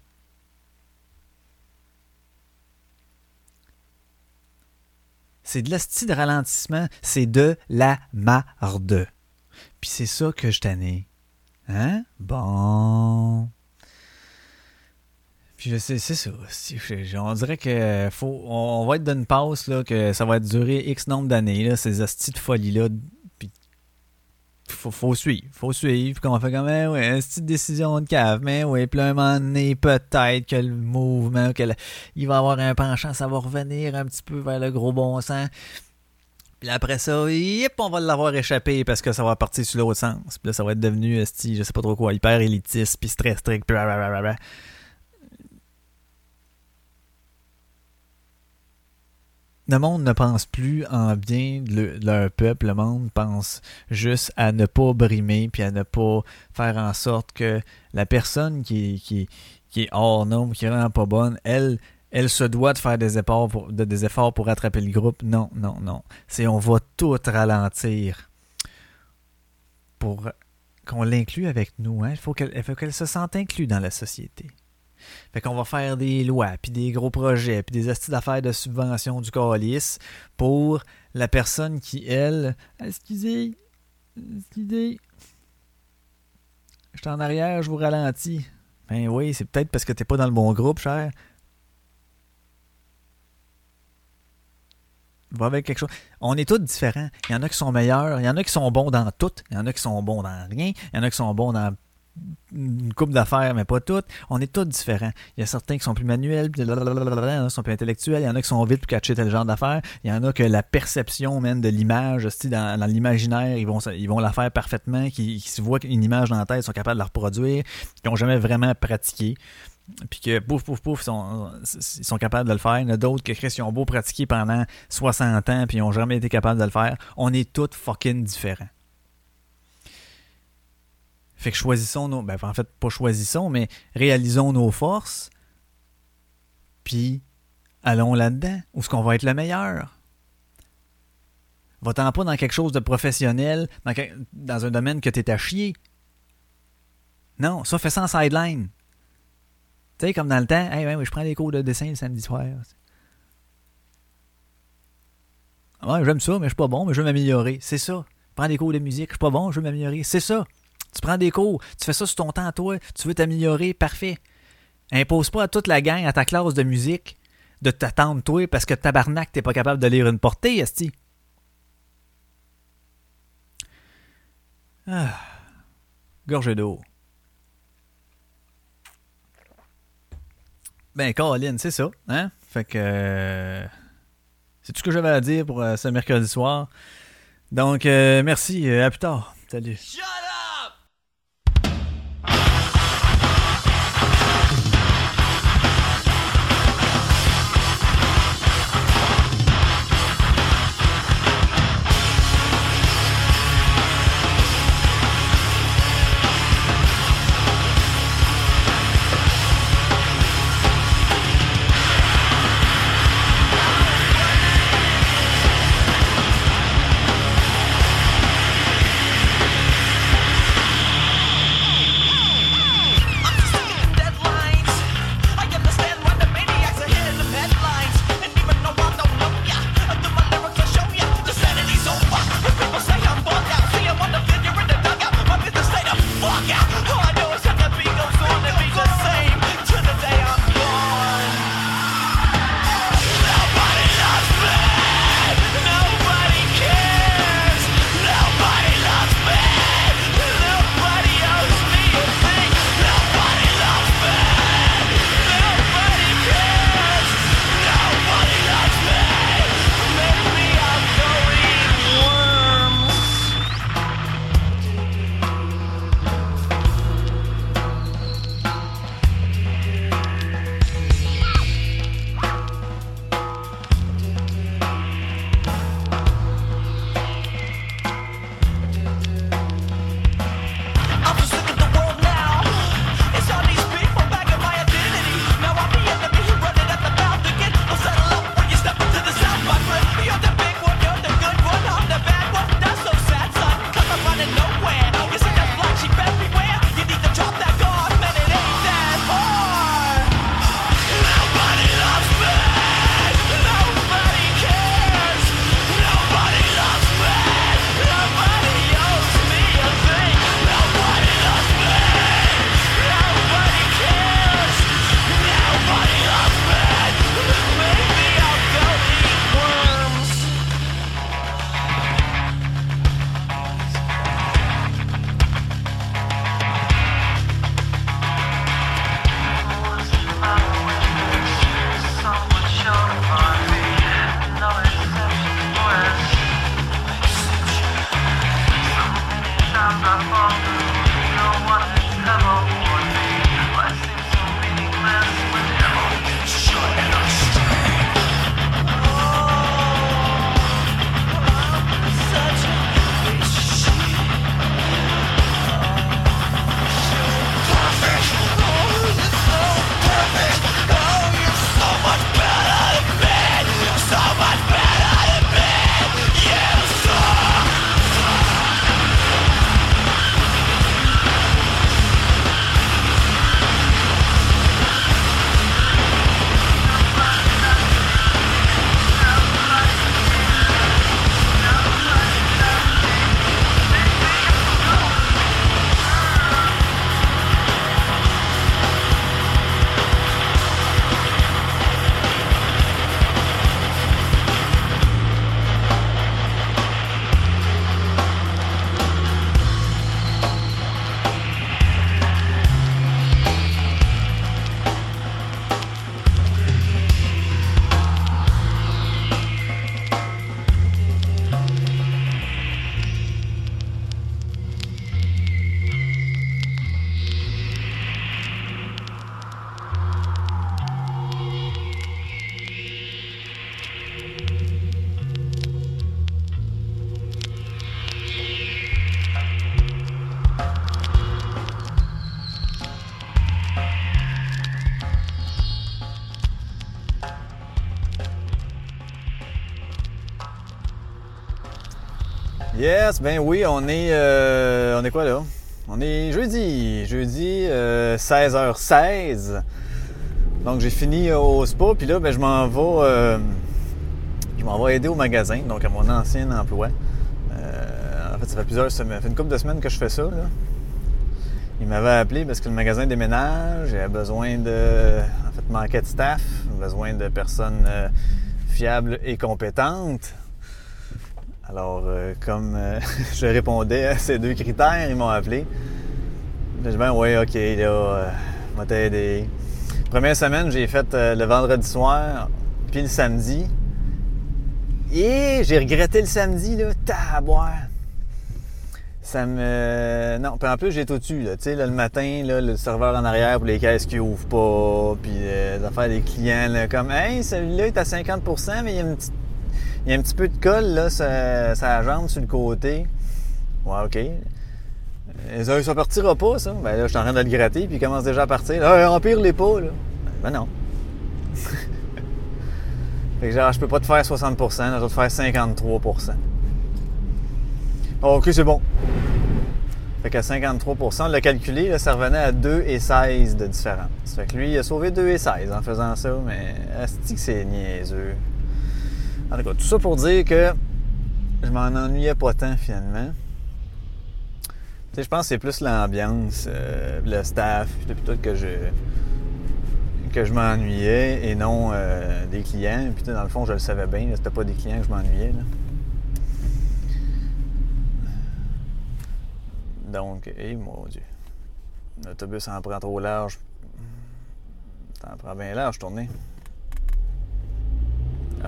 S2: C'est de l'hostie de ralentissement, c'est de la marde. Puis c'est ça que je t'en Hein? Bon. Puis je sais, c'est ça. On dirait que faut, on, va être dans une pause, là, que ça va durer X nombre d'années, là, ces hosties de folie-là. Puis faut, faut suivre, faut suivre, qu'on fait comme, eh ouais, c'est une décision de cave, mais oui, puis là, un moment donné, peut-être que le mouvement, que le- il va avoir un penchant, ça va revenir un petit peu vers le gros bon sens. Puis après ça, yep, on va l'avoir échappé parce que ça va partir sur l'autre sens. Puis là, ça va être devenu, je sais pas trop quoi, hyper élitiste, puis très strict, puis blablabla. Le monde ne pense plus en bien de, le- de leur peuple. Le monde pense juste à ne pas brimer puis à ne pas faire en sorte que la personne qui, est hors norme, qui est vraiment pas bonne, elle, elle se doit de faire des efforts pour, rattraper le groupe. Non, non, non. C'est on va tout ralentir pour qu'on l'inclue avec nous. Hein. Il faut qu'elle il faut qu'elle se sente inclue dans la société. Fait qu'on va faire des lois, puis des gros projets, puis des astuces d'affaires de subvention du calice pour la personne qui, elle... Excusez, excusez. Je suis en arrière, je vous ralentis. Ben oui, c'est peut-être parce que t'es pas dans le bon groupe, cher. Va avec quelque chose. On est tous différents. Il y en a qui sont meilleurs, il y en a qui sont bons dans tout, il y en a qui sont bons dans rien, il y en a qui sont bons dans une coupe d'affaires, mais pas toutes. On est tous différents. Il y a certains qui sont plus manuels, puis il y en a qui sont plus intellectuels, il y en a qui sont vite pour catcher tel genre d'affaires. Il y en a que la perception même de l'image, dans, dans l'imaginaire, ils vont, ils vont la faire parfaitement, qui, se voient une image dans la tête, ils sont capables de la reproduire, qui n'ont jamais vraiment pratiqué. Puis que pouf, pouf, pouf, ils sont, ils sont capables de le faire. Il y en a d'autres que Chris, ils ont beau pratiquer pendant 60 ans, puis ils n'ont jamais été capables de le faire. On est tous fucking différents. Fait que choisissons nos. Ben, en fait, pas choisissons, mais réalisons nos forces. Puis allons là-dedans. Où est-ce qu'on va être le meilleur? Va-t'en pas dans quelque chose de professionnel, dans, un domaine que t'es à chier. Non, ça, fais ça en sideline. Tu sais, comme dans le temps, hey, ouais, je prends des cours de dessin le samedi soir. Ouais, j'aime ça, mais je suis pas bon, mais je veux m'améliorer. C'est ça. Prends des cours de musique, je suis pas bon, je veux m'améliorer. C'est ça. Tu prends des cours, tu fais ça sur ton temps, toi, tu veux t'améliorer, parfait. Impose pas à toute la gang, à ta classe de musique, de t'attendre, toi, parce que tabarnak, t'es pas capable de lire une portée, Esti. Ah. Gorge d'eau. Ben, Caroline, c'est ça, hein? Fait que. euh, C'est tout ce que j'avais à dire pour euh, ce mercredi soir. Donc, euh, merci, à plus tard. Salut. Yes, ben oui, on est euh, on est quoi là? On est jeudi, jeudi euh, 16h16. Donc j'ai fini au spa, puis là ben, je m'en vais euh, vais aider au magasin, donc à mon ancien emploi. Euh, en fait, ça fait plusieurs semaines, ça fait une couple de semaines que je fais ça. Il m'avait appelé parce que le magasin déménage, il avait besoin de. En fait, manquait de staff, besoin de personnes euh, fiables et compétentes. Alors, euh, comme euh, je répondais à ces deux critères, ils m'ont appelé. J'ai dit, ben oui, ok, là, euh, vais t'aider. Première semaine, j'ai fait le vendredi soir, puis le samedi. Et j'ai regretté le samedi, là, taboire. Ça me. Non, puis en plus, j'ai tout dessus, là. Tu sais, le matin, là, le serveur en arrière pour les caisses qui ouvrent pas, puis les affaires des clients, là, comme, hey, celui-là est à 50% mais il y a une petite il y a un petit peu de colle là, ça jambe sur le côté. Ouais, OK. Et ça, ça partira pas, ça. Ben là, je suis en train de le gratter, puis il commence déjà à partir. Ah, empire les pas, là. Ben non. fait que genre, je peux pas te faire 60 je dois te faire 53% OK, c'est bon. Fait qu'à 53 on l'a calculé, là, ça revenait à 2,16 de différence. Fait que lui, il a sauvé 2,16 en faisant ça, mais est que c'est niaiseux? En tout cas, tout ça pour dire que je m'en ennuyais pas tant finalement. Je pense que c'est plus l'ambiance, euh, le staff, tout que je que je m'ennuyais et non euh, des clients. Puis dans le fond, je le savais bien, c'était pas des clients que je m'ennuyais. Donc, eh mon Dieu. L'autobus en prend trop large. T'en prends bien large, tourner.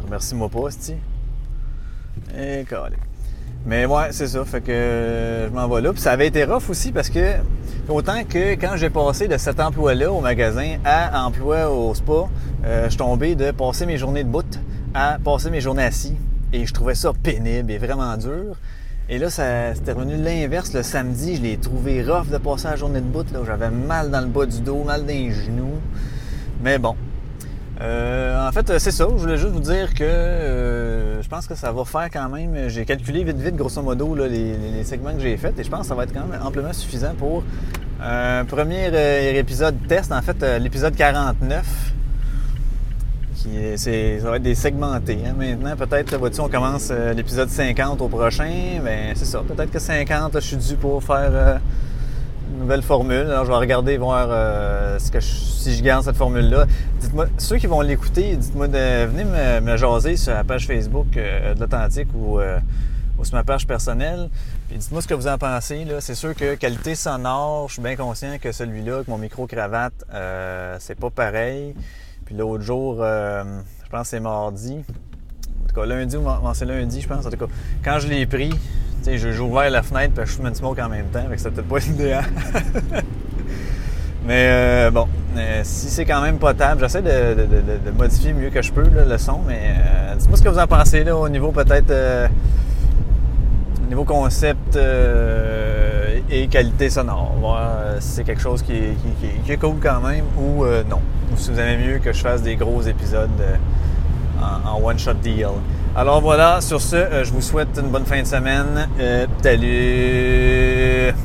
S2: Remercie-moi pas, Sti. Et calé. Mais ouais, c'est ça. Fait que euh, je m'en vais là. Puis ça avait été rough aussi parce que autant que quand j'ai passé de cet emploi-là au magasin à emploi au spa, euh, je suis tombé de passer mes journées de bout à passer mes journées assis. Et je trouvais ça pénible et vraiment dur. Et là, c'était revenu l'inverse. Le samedi, je l'ai trouvé rough de passer la journée de bout. J'avais mal dans le bas du dos, mal dans les genoux. Mais bon, euh, en fait, c'est ça. Je voulais juste vous dire que euh, je pense que ça va faire quand même. J'ai calculé vite, vite, grosso modo, les, segments que j'ai faits et je pense que ça va être quand même amplement suffisant pour un premier euh, épisode test. En fait, euh, l'épisode 49. Qui est- ça va être des segmentés. hein. Maintenant, peut-être, vois-tu, on commence euh, l'épisode 50 au prochain. Ben, c'est ça. Peut-être que 50, là, je suis dû pour faire euh, nouvelle formule. Alors, je vais regarder, voir euh, ce que si je garde cette formule-là. Dites-moi, ceux qui vont l'écouter, dites-moi de venez me, jaser sur la page Facebook euh, de l'Authentique ou, euh, ou sur ma page personnelle. Puis dites-moi ce que vous en pensez. C'est sûr que qualité sonore, je suis bien conscient que celui-là, avec mon micro-cravate, c'est pas pareil. Puis l'autre jour, je pense que c'est mardi. En tout cas, lundi ou c'est lundi, je pense. En tout cas, quand je l'ai pris, sais, j'ai ouvert la fenêtre puis je fume une smoke en même temps. Que c'était peut-être pas l'idéal. Mais euh, bon, euh, si c'est quand même potable, j'essaie de, de- de- modifier mieux que je peux le son, mais euh, dites-moi ce que vous en pensez au niveau peut-être euh, au niveau concept et qualité sonore. Voir si c'est quelque chose qui est, cool quand même ou non. Ou si vous aimez mieux que je fasse des gros épisodes en one-shot deal. Alors voilà, sur ce, euh, je vous souhaite une bonne fin de semaine. Euh, salut!